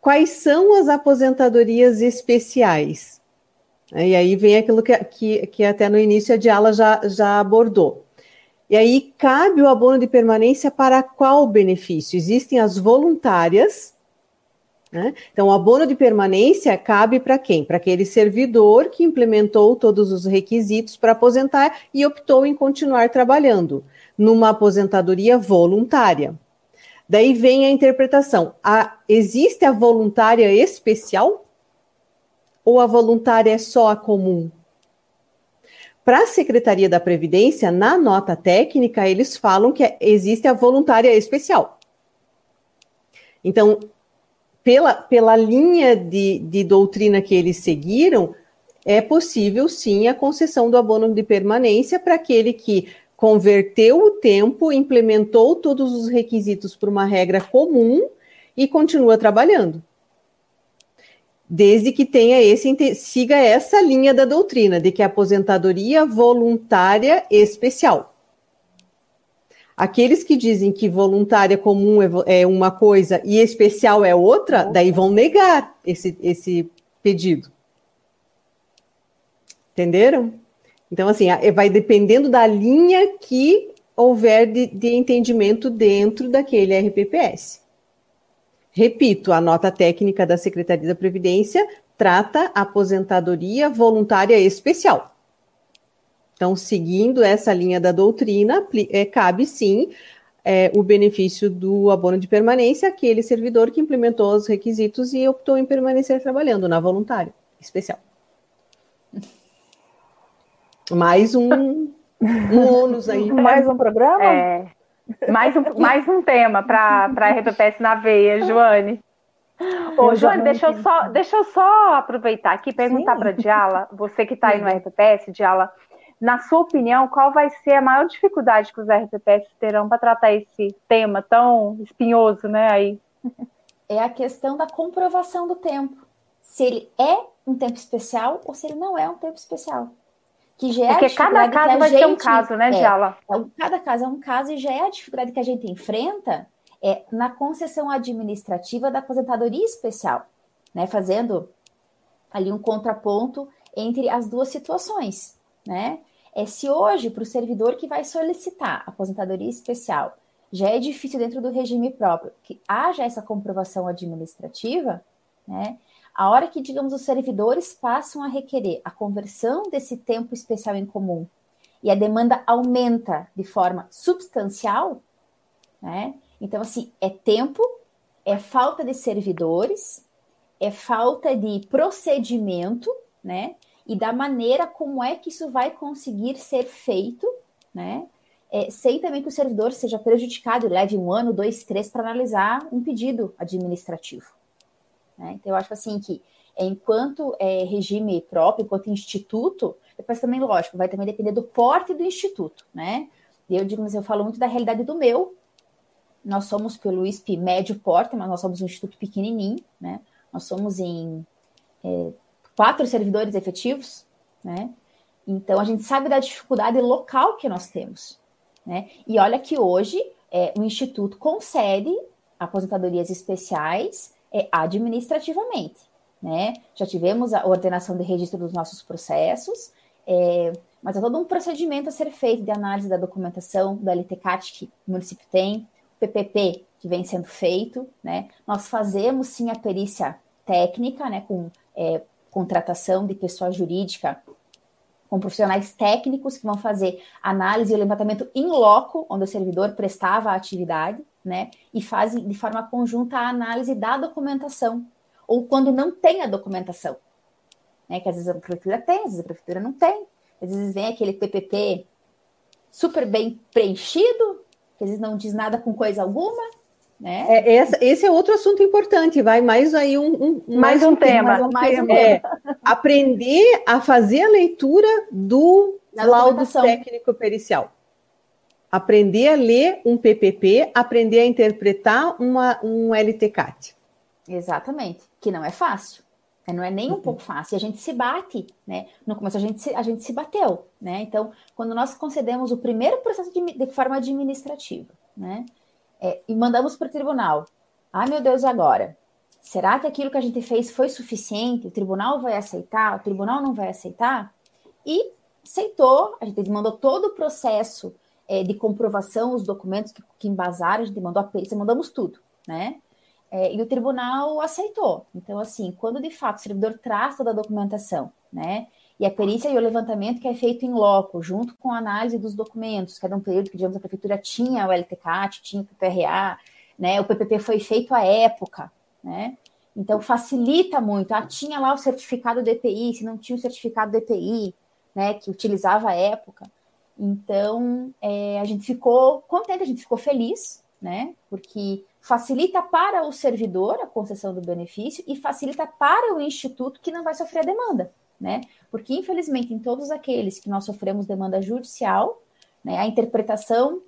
Quais são as aposentadorias especiais? E aí vem aquilo que, que, que até no início a Diala já, já abordou. E aí cabe o abono de permanência para qual benefício? Existem as voluntárias, né? Então, o abono de permanência cabe para quem? Para aquele servidor que implementou todos os requisitos para aposentar e optou em continuar trabalhando numa aposentadoria voluntária. Daí vem a interpretação: a, existe a voluntária especial? Ou a voluntária é só a comum? Para a Secretaria da Previdência, na nota técnica, eles falam que existe a voluntária especial. Então, pela, pela linha de, de doutrina que eles seguiram, é possível sim a concessão do abono de permanência para aquele que converteu o tempo, implementou todos os requisitos para uma regra comum e continua trabalhando. Desde que tenha esse siga essa linha da doutrina de que a aposentadoria voluntária especial. Aqueles que dizem que voluntária comum é, é uma coisa e especial é outra, daí vão negar esse, esse pedido. Entenderam? Então, assim, vai dependendo da linha que houver de, de entendimento dentro daquele RPPS. Repito, a nota técnica da Secretaria da Previdência trata aposentadoria voluntária especial. Então, seguindo essa linha da doutrina, é, cabe sim é, o benefício do abono de permanência àquele servidor que implementou os requisitos e optou em permanecer trabalhando na voluntária especial. Mais um, um ônus aí.
Mais um programa?
É, mais, um, mais um tema para a RPPS na veia, Joane. Ô, Joane, deixa eu, só, deixa eu só aproveitar aqui e perguntar para a Diala, você que está aí no RPPS, Diala, na sua opinião, qual vai ser a maior dificuldade que os RPPS terão para tratar esse tema tão espinhoso, né, aí?
É a questão da comprovação do tempo. Se ele é um tempo especial ou se ele não é um tempo especial
que já é Porque cada caso vai gente, um caso, né, Diala?
É, é cada caso é um caso e já é a dificuldade que a gente enfrenta é na concessão administrativa da aposentadoria especial, né, fazendo ali um contraponto entre as duas situações, né? É se hoje para o servidor que vai solicitar aposentadoria especial já é difícil dentro do regime próprio que haja essa comprovação administrativa, né? A hora que, digamos, os servidores passam a requerer a conversão desse tempo especial em comum e a demanda aumenta de forma substancial, né? Então, assim, é tempo, é falta de servidores, é falta de procedimento, né? E da maneira como é que isso vai conseguir ser feito, né? É, sem também que o servidor seja prejudicado e leve um ano, dois, três para analisar um pedido administrativo. Né? Então, eu acho assim que enquanto é, regime próprio, enquanto instituto, depois também, lógico, vai também depender do porte do instituto, né? Eu digo, mas eu falo muito da realidade do meu. Nós somos pelo ISP médio porte, mas nós somos um instituto pequenininho, né? Nós somos em é, quatro servidores efetivos, né? Então a gente sabe da dificuldade local que nós temos, né? E olha que hoje é, o instituto concede aposentadorias especiais é, administrativamente. Né? Já tivemos a ordenação de registro dos nossos processos, é, mas é todo um procedimento a ser feito de análise da documentação do LTCAT que o município tem, PPP que vem sendo feito, né? Nós fazemos sim a perícia técnica, né, com é, contratação de pessoa jurídica com profissionais técnicos que vão fazer análise e levantamento em loco, onde o servidor prestava a atividade, né? E faz de forma conjunta a análise da documentação, ou quando não tem a documentação, né? Que às vezes a prefeitura tem, às vezes a prefeitura não tem, às vezes vem aquele PPP super bem preenchido, que às vezes não diz nada com coisa alguma, né?
É, essa, esse é outro assunto importante, vai mais aí um, um
mais, mais, um tema,
mais um mais tema. É, aprender a fazer a leitura do laudo técnico pericial. Aprender a ler um PPP, aprender a interpretar uma, um LTCAT.
Exatamente, que não é fácil. Né? Não é nem um uhum. pouco fácil. E a gente se bate, né? No começo a gente se, a gente se bateu, né? Então, quando nós concedemos o primeiro processo de, de forma administrativa, né? É, e mandamos para o tribunal. Ai, meu Deus, agora? Será que aquilo que a gente fez foi suficiente? O tribunal vai aceitar? O tribunal não vai aceitar? E aceitou, a gente mandou todo o processo é, de comprovação, os documentos que, que embasaram, a gente mandou a perícia, mandamos tudo, né? É, e o tribunal aceitou. Então, assim, quando de fato o servidor traz toda a documentação, né? E a perícia e o levantamento que é feito em loco, junto com a análise dos documentos, que era um período que, digamos, a prefeitura tinha o LTCAT, tinha o PPRA, né? O PPP foi feito à época, né? Então, facilita muito. Ah, tinha lá o certificado DPI, se não tinha o certificado DPI, né, que utilizava a época. Então, é, a gente ficou contente, a gente ficou feliz, né, porque facilita para o servidor a concessão do benefício e facilita para o instituto que não vai sofrer a demanda né? Porque, infelizmente, em todos aqueles que nós sofremos demanda judicial, né, a interpretação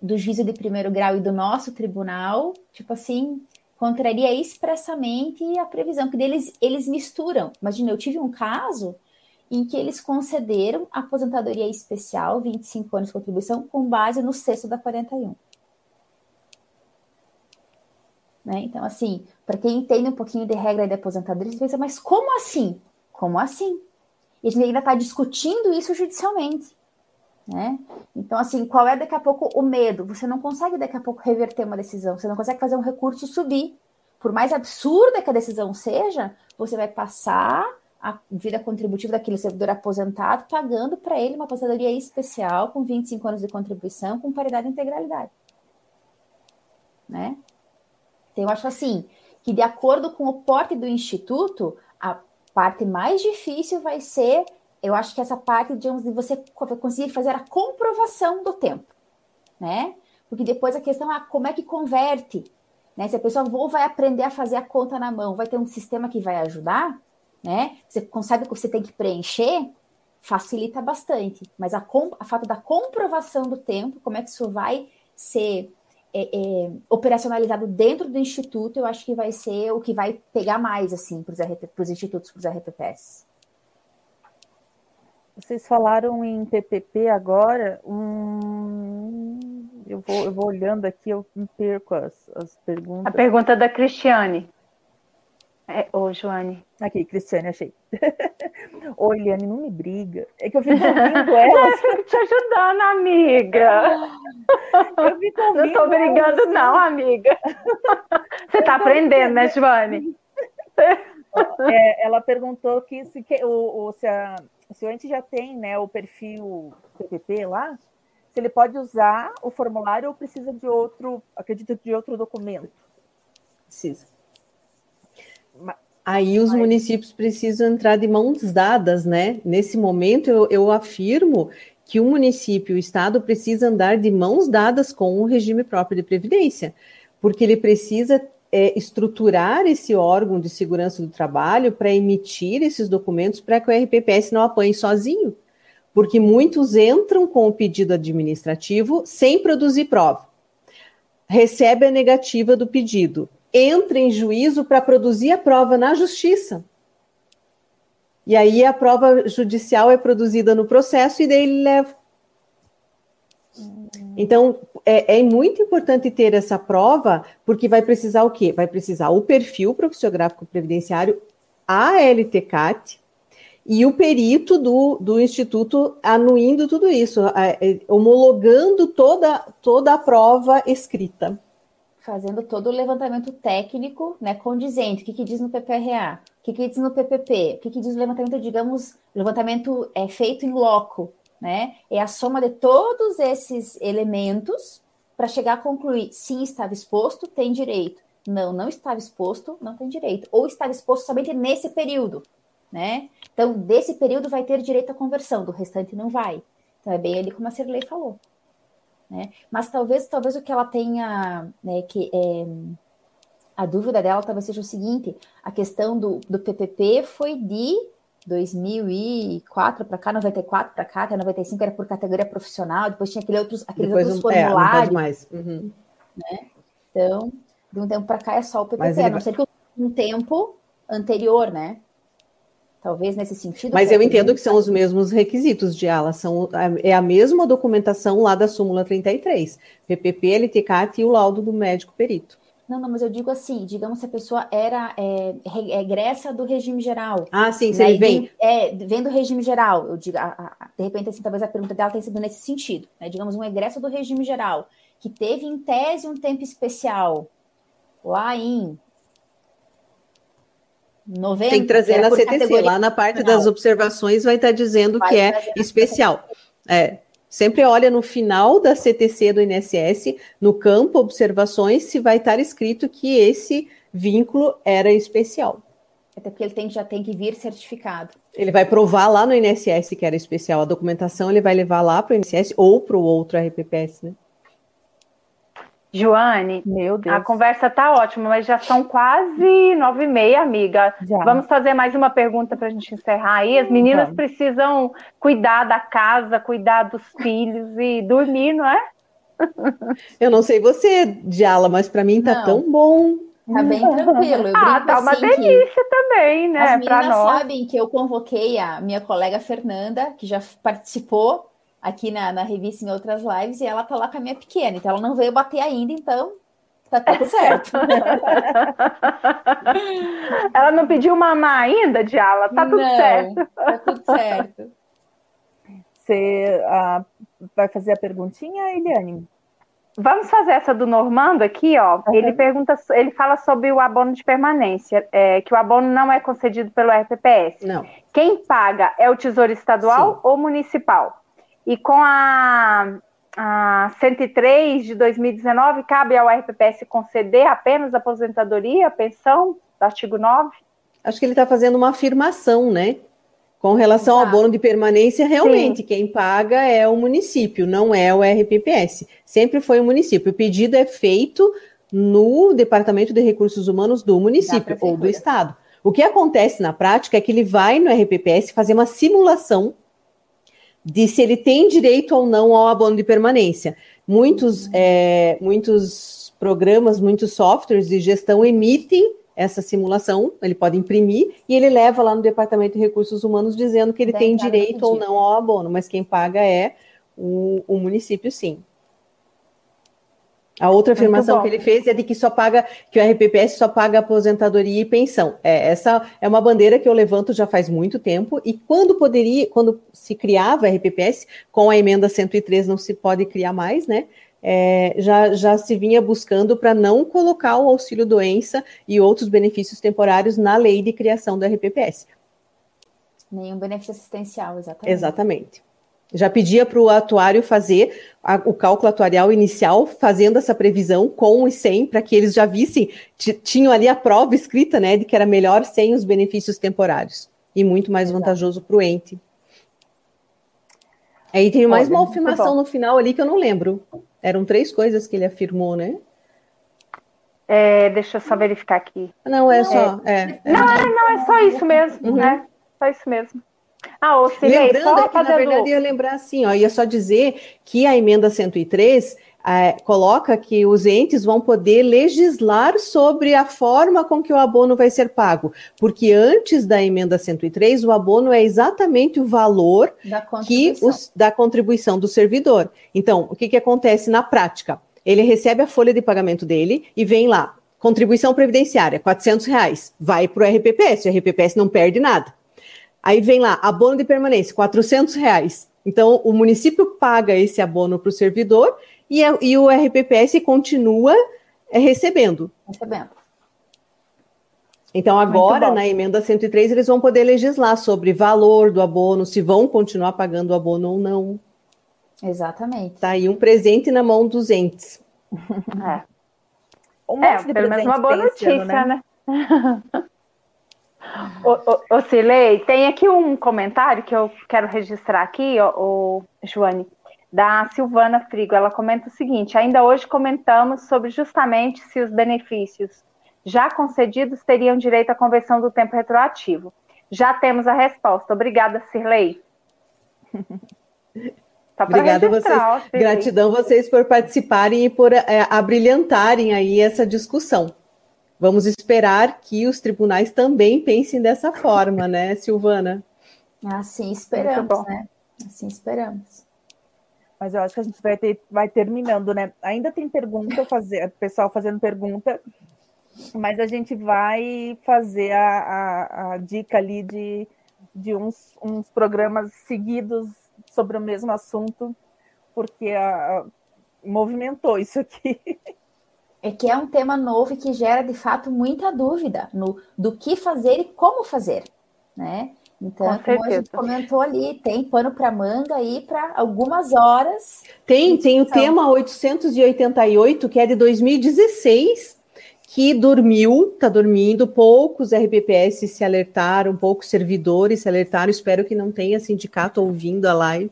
do juízo de primeiro grau e do nosso tribunal, tipo assim, contraria expressamente a previsão, que deles eles misturam. Imagina, eu tive um caso em que eles concederam aposentadoria especial, 25 anos de contribuição, com base no sexto da 41. Né? Então, assim, para quem entende um pouquinho de regra de aposentadoria, você pensa, mas como assim? Como assim? E a gente ainda está discutindo isso judicialmente. Né? Então, assim, qual é daqui a pouco o medo? Você não consegue daqui a pouco reverter uma decisão, você não consegue fazer um recurso subir. Por mais absurda que a decisão seja, você vai passar a vida contributiva daquele servidor aposentado, pagando para ele uma aposentadoria especial com 25 anos de contribuição, com paridade e integralidade. Né? Então, eu acho assim, que de acordo com o porte do instituto, parte mais difícil vai ser, eu acho que essa parte, de você conseguir fazer a comprovação do tempo, né? Porque depois a questão é como é que converte, né? Se a pessoa ou vai aprender a fazer a conta na mão, vai ter um sistema que vai ajudar, né? Você consegue que você tem que preencher, facilita bastante. Mas a, a fato da comprovação do tempo, como é que isso vai ser é, é, operacionalizado dentro do instituto, eu acho que vai ser o que vai pegar mais assim para os institutos, para os RPPs.
Vocês falaram em PPP agora. Hum, eu, vou, eu vou olhando aqui, eu me perco as, as perguntas.
A pergunta da Cristiane. É, ô, Joane.
Aqui, Cristiane, achei. Ô, Eliane, não me briga. É que eu fico ouvindo ela.
Eu te ajudando, amiga. Eu fico ouvindo Não tô brigando, ela, não, amiga. Você tá aprendendo, né, Joane?
É, ela perguntou que se, que, o, o, se, a, se o ente já tem né, o perfil PPP lá, se ele pode usar o formulário ou precisa de outro, acredito, de outro documento.
Precisa. Aí os municípios precisam entrar de mãos dadas, né? Nesse momento, eu, eu afirmo que o município, o Estado, precisa andar de mãos dadas com o regime próprio de previdência, porque ele precisa é, estruturar esse órgão de segurança do trabalho para emitir esses documentos para que o RPPS não apanhe sozinho, porque muitos entram com o pedido administrativo sem produzir prova. Recebe a negativa do pedido, entra em juízo para produzir a prova na justiça. E aí a prova judicial é produzida no processo e daí ele leva. Então, é, é, muito importante ter essa prova, porque vai precisar o quê? Vai precisar o perfil profissiográfico previdenciário, a LTCAT e o perito do, do Instituto anuindo tudo isso, é, homologando toda, toda a prova escrita
fazendo todo o levantamento técnico, né, condizente. O que, que diz no PPRA? que, que diz no PPP? O que, que diz o levantamento, digamos, levantamento é feito em loco, né? É a soma de todos esses elementos para chegar a concluir sim estava exposto, tem direito. Não, não estava exposto, não tem direito. Ou estava exposto somente nesse período, né? Então, desse período vai ter direito à conversão, do restante não vai. Então, é bem ali como a Cirlei falou. Né? Mas talvez, talvez o que ela tenha, né, que é, a dúvida dela talvez seja o seguinte: a questão do, do PPP foi de 2004 para cá, 94 para cá, até 95 era por categoria profissional, depois tinha aquele outros, aqueles depois outros um, formulários. É, mais. Uhum. Né? Então, de um tempo para cá é só o PPP, a não ser que um tempo anterior, né? Talvez nesse sentido.
Mas eu entendo que são os mesmos requisitos de ala, são, é a mesma documentação lá da súmula 33, PPP, LTCAT e o laudo do médico perito.
Não, não, mas eu digo assim, digamos se a pessoa era é, regressa do regime geral.
Ah, sim, né? ele vem.
É, vem do regime geral, eu digo, a, a, de repente, assim, talvez a pergunta dela tenha sido nesse sentido, né? Digamos, um egresso do regime geral, que teve em tese um tempo especial, lá em 90.
Tem que trazer na CTC, lá na parte das observações vai estar dizendo vai que é especial. É, Sempre olha no final da CTC do INSS, no campo observações, se vai estar escrito que esse vínculo era especial.
Até porque ele tem, já tem que vir certificado.
Ele vai provar lá no INSS que era especial. A documentação ele vai levar lá para o INSS ou para o outro RPPS, né?
Joane, meu Deus. A conversa tá ótima, mas já são quase nove e meia, amiga. Já. Vamos fazer mais uma pergunta para a gente encerrar aí. As meninas precisam cuidar da casa, cuidar dos filhos e dormir, não é?
Eu não sei você, Diala, mas para mim tá não. tão bom.
Tá bem tranquilo. Eu
ah, tá uma assim delícia também, né?
As meninas sabem que eu convoquei a minha colega Fernanda, que já participou aqui na, na revista em outras lives e ela tá lá com a minha pequena, então ela não veio bater ainda, então tá tudo certo.
ela não pediu mamar ainda, Diala? Tá tudo não, certo.
Tá tudo certo.
Você uh, vai fazer a perguntinha, Eliane?
Vamos fazer essa do Normando aqui, ó. Uhum. Ele pergunta, ele fala sobre o abono de permanência, é, que o abono não é concedido pelo RPPS.
Não.
Quem paga é o Tesouro Estadual Sim. ou municipal? E com a, a 103 de 2019, cabe ao RPPS conceder apenas aposentadoria, pensão, do artigo 9?
Acho que ele está fazendo uma afirmação, né? Com relação Exato. ao bono de permanência, realmente, Sim. quem paga é o município, não é o RPPS. Sempre foi o município. O pedido é feito no Departamento de Recursos Humanos do município ou do Estado. O que acontece na prática é que ele vai no RPPS fazer uma simulação de se ele tem direito ou não ao abono de permanência. Muitos, é, muitos programas, muitos softwares de gestão emitem essa simulação, ele pode imprimir e ele leva lá no Departamento de Recursos Humanos dizendo que ele tem direito ou não ao abono, mas quem paga é o, o município, sim. A outra afirmação que ele fez é de que só paga, que o RPPS só paga aposentadoria e pensão. É, essa é uma bandeira que eu levanto já faz muito tempo, e quando poderia, quando se criava RPPS, com a emenda 103 não se pode criar mais, né? É, já, já se vinha buscando para não colocar o auxílio doença e outros benefícios temporários na lei de criação do RPPS.
Nenhum benefício assistencial, exatamente.
Exatamente. Já pedia para o atuário fazer a, o cálculo atuarial inicial, fazendo essa previsão com e sem, para que eles já vissem, tinham ali a prova escrita, né, de que era melhor sem os benefícios temporários e muito mais Exato. vantajoso para o ente. Aí tem mais uma afirmação no final ali que eu não lembro. Eram três coisas que ele afirmou, né?
É, deixa eu só verificar aqui.
Não, é não, só. É, é,
não, é, não, é só isso mesmo, uhum. né? Só isso mesmo.
Ah, ou seja, Lembrando é que, na verdade, ia lembrar assim, ó, ia só dizer que a emenda 103 é, coloca que os entes vão poder legislar sobre a forma com que o abono vai ser pago, porque antes da emenda 103, o abono é exatamente o valor da que os, da contribuição do servidor. Então, o que, que acontece na prática? Ele recebe a folha de pagamento dele e vem lá, contribuição previdenciária, 400 reais, vai para o RPPS, o RPPS não perde nada. Aí vem lá, abono de permanência, 400 reais. Então, o município paga esse abono para o servidor e, a, e, o RPPS continua é, recebendo.
Recebendo.
Então, agora, na emenda 103, eles vão poder legislar sobre valor do abono, se vão continuar pagando o abono ou não.
Exatamente.
Tá aí um presente na mão dos entes.
É. Um é, pelo menos uma boa notícia, ano, né? né? ô, ô, ô Cilei, tem aqui um comentário que eu quero registrar aqui, ó, ô, Joane, da Silvana Frigo. Ela comenta o seguinte: ainda hoje comentamos sobre justamente se os benefícios já concedidos teriam direito à conversão do tempo retroativo. Já temos a resposta. Obrigada, Cirlei.
Tá Obrigada vocês. Gratidão vocês por participarem e por é, abrilhantarem aí essa discussão. Vamos esperar que os tribunais também pensem dessa forma, né, Silvana?
Assim esperamos, né? Assim esperamos.
Mas eu acho que a gente vai, ter, vai terminando, né? Ainda tem pergunta, fazer, pessoal fazendo pergunta, mas a gente vai fazer a, a, a dica ali de, de uns, uns programas seguidos sobre o mesmo assunto, porque a, a, movimentou isso aqui.
É que é um tema novo e que gera, de fato, muita dúvida no, do que fazer e como fazer, né? Então, Com como a gente comentou ali, tem pano para manga aí para algumas horas.
Tem, tem o tema 888, que é de 2016, que dormiu, está dormindo, poucos RPPS se alertaram, poucos servidores se alertaram, espero que não tenha sindicato ouvindo a live.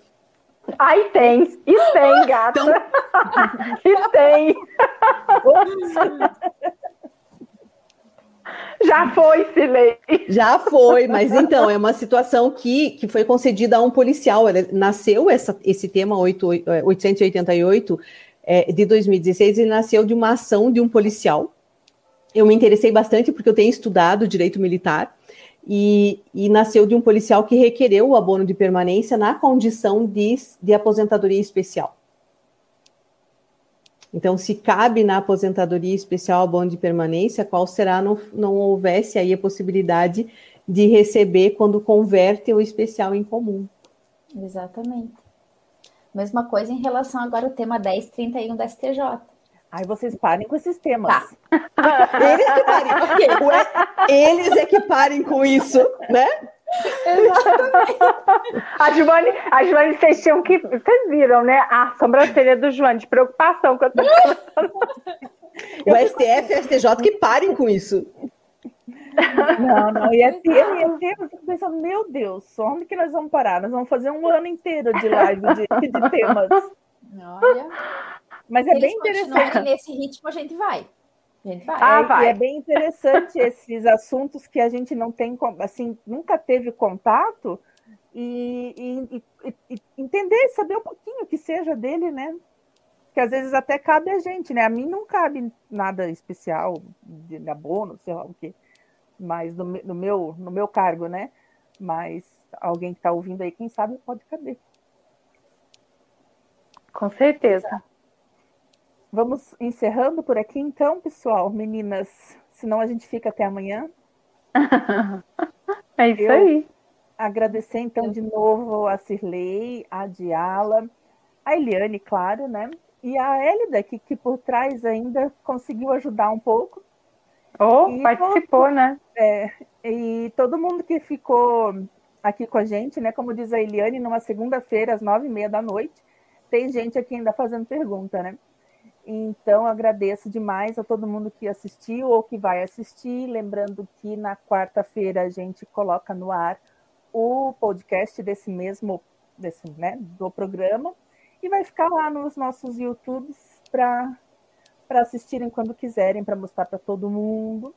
Aí tem, e tem, gata. Então... e tem. Já foi, Silei.
Já foi, mas então, é uma situação que, que foi concedida a um policial. Nasceu essa, esse tema 8, 888 é, de 2016 e nasceu de uma ação de um policial eu me interessei bastante porque eu tenho estudado direito militar e, e, nasceu de um policial que requereu o abono de permanência na condição de, de aposentadoria especial. Então, se cabe na aposentadoria especial abono de permanência, qual será não, não houvesse aí a possibilidade de receber quando converte o especial em comum.
Exatamente. Mesma coisa em relação agora ao tema 1031 da STJ.
Aí vocês parem com esses temas.
Tá. Eles que parem. Ué, eles é que parem com isso, né?
Exatamente. A Joane, a vocês tinham que. Vocês viram, né? A sobrancelha do Joane, de preocupação com a
O STF e o STJ que parem com isso.
Não, não, e é tema, e é tema, eu fico pensando, meu Deus, onde que nós vamos parar? Nós vamos fazer um ano inteiro de live de, de temas. Olha. Mas é bem interessante.
Nesse ritmo a gente vai. A gente vai.
Ah, é, vai. é bem interessante esses assuntos que a gente não tem, assim, nunca teve contato e, e, e, e entender, saber um pouquinho que seja dele, né? Que às vezes até cabe a gente, né? A mim não cabe nada especial de abono, sei lá o quê, mas no, no meu, no meu cargo, né? Mas alguém que está ouvindo aí, quem sabe pode caber.
Com certeza.
Vamos encerrando por aqui, então, pessoal, meninas. Senão a gente fica até amanhã.
é isso Eu aí.
Agradecer, então, de novo a Cirlei, a Diala, a Eliane, claro, né? E a Elida, que, que por trás ainda conseguiu ajudar um pouco.
Oh, e participou, todo, né?
É, e todo mundo que ficou aqui com a gente, né? Como diz a Eliane, numa segunda-feira, às nove e meia da noite, tem gente aqui ainda fazendo pergunta, né? Então, agradeço demais a todo mundo que assistiu ou que vai assistir. Lembrando que na quarta-feira a gente coloca no ar o podcast desse mesmo desse, né, do programa e vai ficar lá nos nossos YouTubes para assistirem quando quiserem, para mostrar para todo mundo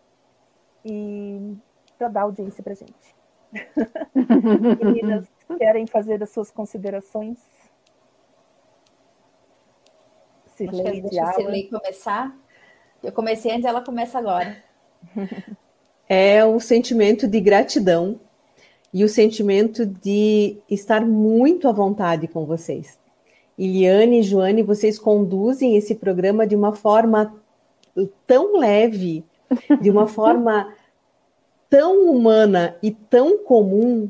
e para dar audiência para gente. Meninas, querem fazer as suas considerações?
Cirlei Deixa a Cirlei começar. Eu comecei antes, ela começa agora.
É o sentimento de gratidão e o sentimento de estar muito à vontade com vocês. Iliane e Joane, vocês conduzem esse programa de uma forma tão leve, de uma forma tão humana e tão comum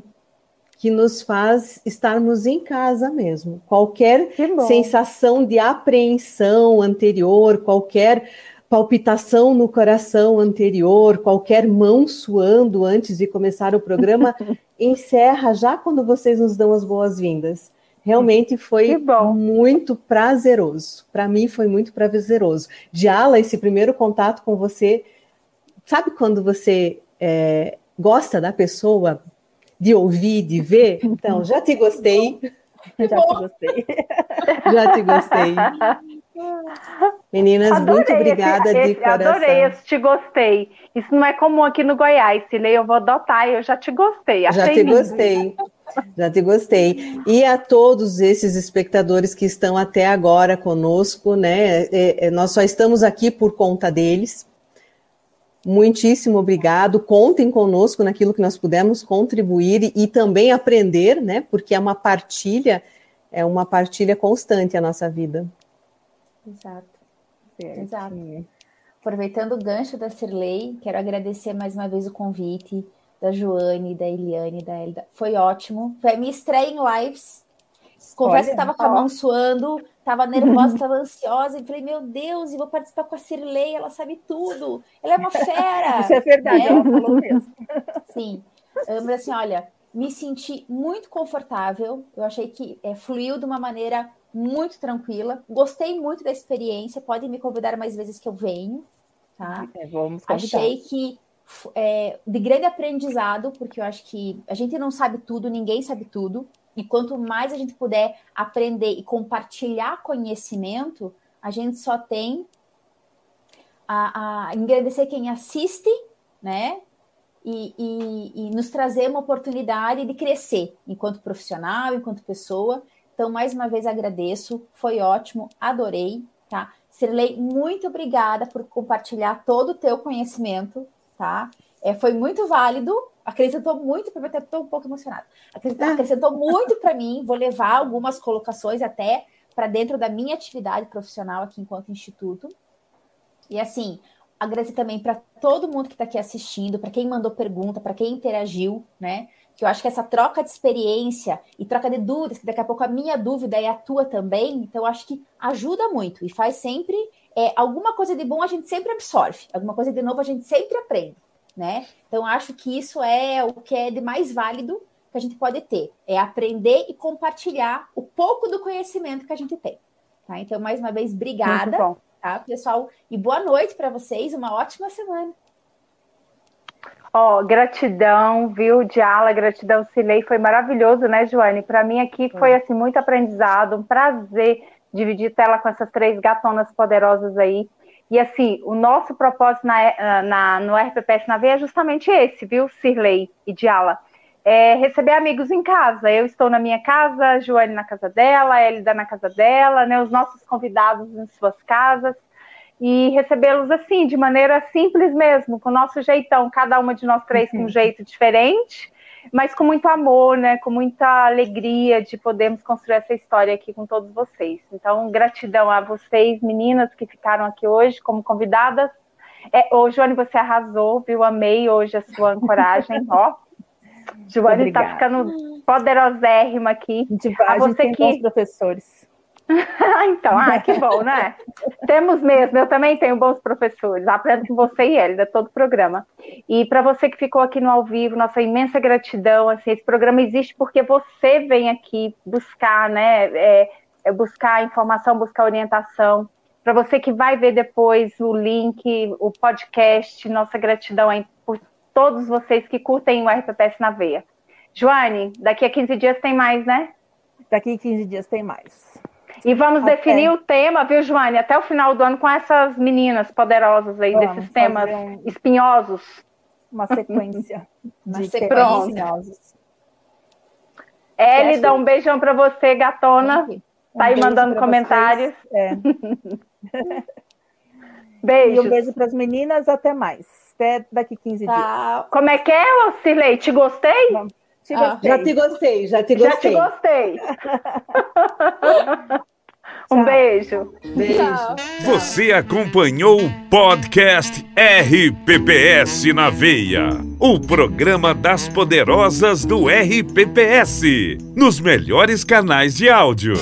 que nos faz estarmos em casa mesmo. Qualquer sensação de apreensão anterior, qualquer palpitação no coração anterior, qualquer mão suando antes de começar o programa, encerra já quando vocês nos dão as boas-vindas. Realmente foi muito prazeroso. Para mim foi muito prazeroso. Diala, esse primeiro contato com você, sabe quando você é, gosta da pessoa, de ouvir, de ver? Então, já te gostei.
Já te gostei.
já te gostei. Meninas, adorei muito obrigada esse, de esse, coração.
Adorei esse te gostei. Isso não é comum aqui no Goiás, Cilei, eu vou adotar, eu já te gostei.
já te lindo. gostei. Já te gostei. E a todos esses espectadores que estão até agora conosco, né? É, é, nós só estamos aqui por conta deles. Muitíssimo obrigado. Contem conosco naquilo que nós pudemos contribuir e, e também aprender, né? Porque é uma partilha, é uma partilha constante a nossa vida.
Exato. Certo. Exato. Aproveitando o gancho da Cirlei, quero agradecer mais uma vez o convite da Joane, da Eliane, da Elida. Foi ótimo. Foi a minha estreia em lives. Confesso Olha, que estava com a mão suando, estava nervosa, estava ansiosa, e falei, meu Deus, e vou participar com a Cirlei, ela sabe tudo, ela é uma fera.
Isso é verdade, né? ela falou mesmo.
Sim. Mas assim, olha, me senti muito confortável, eu achei que é, fluiu de uma maneira muito tranquila. Gostei muito da experiência. Podem me convidar mais vezes que eu venho. Tá?
É, vamos
convidar. Achei que é, de grande aprendizado, porque eu acho que a gente não sabe tudo, ninguém sabe tudo. E quanto mais a gente puder aprender e compartilhar conhecimento, a gente só tem a, a agradecer quem assiste, né? E, e, e, nos trazer uma oportunidade de crescer enquanto profissional, enquanto pessoa. Então, mais uma vez agradeço, foi ótimo, adorei, tá? Sirlei, muito obrigada por compartilhar todo o teu conhecimento, tá? É, foi muito válido, acrescentou muito para mim, até estou um pouco emocionada. Acrescentou, acrescentou muito para mim, vou levar algumas colocações até para dentro da minha atividade profissional aqui enquanto instituto. E assim, agradecer também para todo mundo que está aqui assistindo, para quem mandou pergunta, para quem interagiu, né? que eu acho que essa troca de experiência e troca de dúvidas, que daqui a pouco a minha dúvida é a tua também, então eu acho que ajuda muito e faz sempre é, alguma coisa de bom a gente sempre absorve, alguma coisa de novo a gente sempre aprende, né? Então acho que isso é o que é de mais válido que a gente pode ter, é aprender e compartilhar o pouco do conhecimento que a gente tem. Tá? Então mais uma vez obrigada, tá, pessoal, e boa noite para vocês, uma ótima semana.
Ó, oh, gratidão, viu, Diala, gratidão, Cilei, foi maravilhoso, né, Joane? Para mim aqui foi, assim, muito aprendizado, um prazer dividir tela com essas três gatonas poderosas aí. E, assim, o nosso propósito na, na, no RPPS na Veia é justamente esse, viu, Cirlei e Diala? É receber amigos em casa. Eu estou na minha casa, a Joane na casa dela, a Elida na casa dela, né, os nossos convidados em suas casas e recebê-los assim, de maneira simples mesmo, com o nosso jeitão, cada uma de nós três com um uhum. jeito diferente, mas com muito amor, né, com muita alegria de podermos construir essa história aqui com todos vocês. Então, gratidão a vocês, meninas que ficaram aqui hoje como convidadas. É, ô, Joane, você arrasou, viu? Amei hoje a sua ancoragem, ó. Joane está ficando poderosérrima aqui.
A, a você que professores.
então, ah, que bom, né? Temos mesmo, eu também tenho bons professores, aprendo com você e de todo o programa. E para você que ficou aqui no ao vivo, nossa imensa gratidão, assim, esse programa existe porque você vem aqui buscar, né, é, é buscar informação, buscar orientação. Para você que vai ver depois o link, o podcast, nossa gratidão aí por todos vocês que curtem o RPPS na veia. Joane, daqui a 15 dias tem mais, né?
Daqui a 15 dias tem mais.
E vamos Até. definir o tema, viu, Joane, até o final do ano com essas meninas poderosas aí, vamos desses temas um... espinhosos.
Uma sequência
Uma de sequência. dá um beijão para você, gatona. Um tá aí mandando comentários. É.
Beijos. E um beijo para as meninas, até mais. Até daqui 15 dias.
Como é que é, Cirlei? Te gostei? Vamos.
Te ah, já te gostei, já te gostei.
Já te gostei. um beijo.
Beijo.
Você acompanhou o podcast RPPS na Veia, o programa das poderosas do RPPS, nos melhores canais de áudio.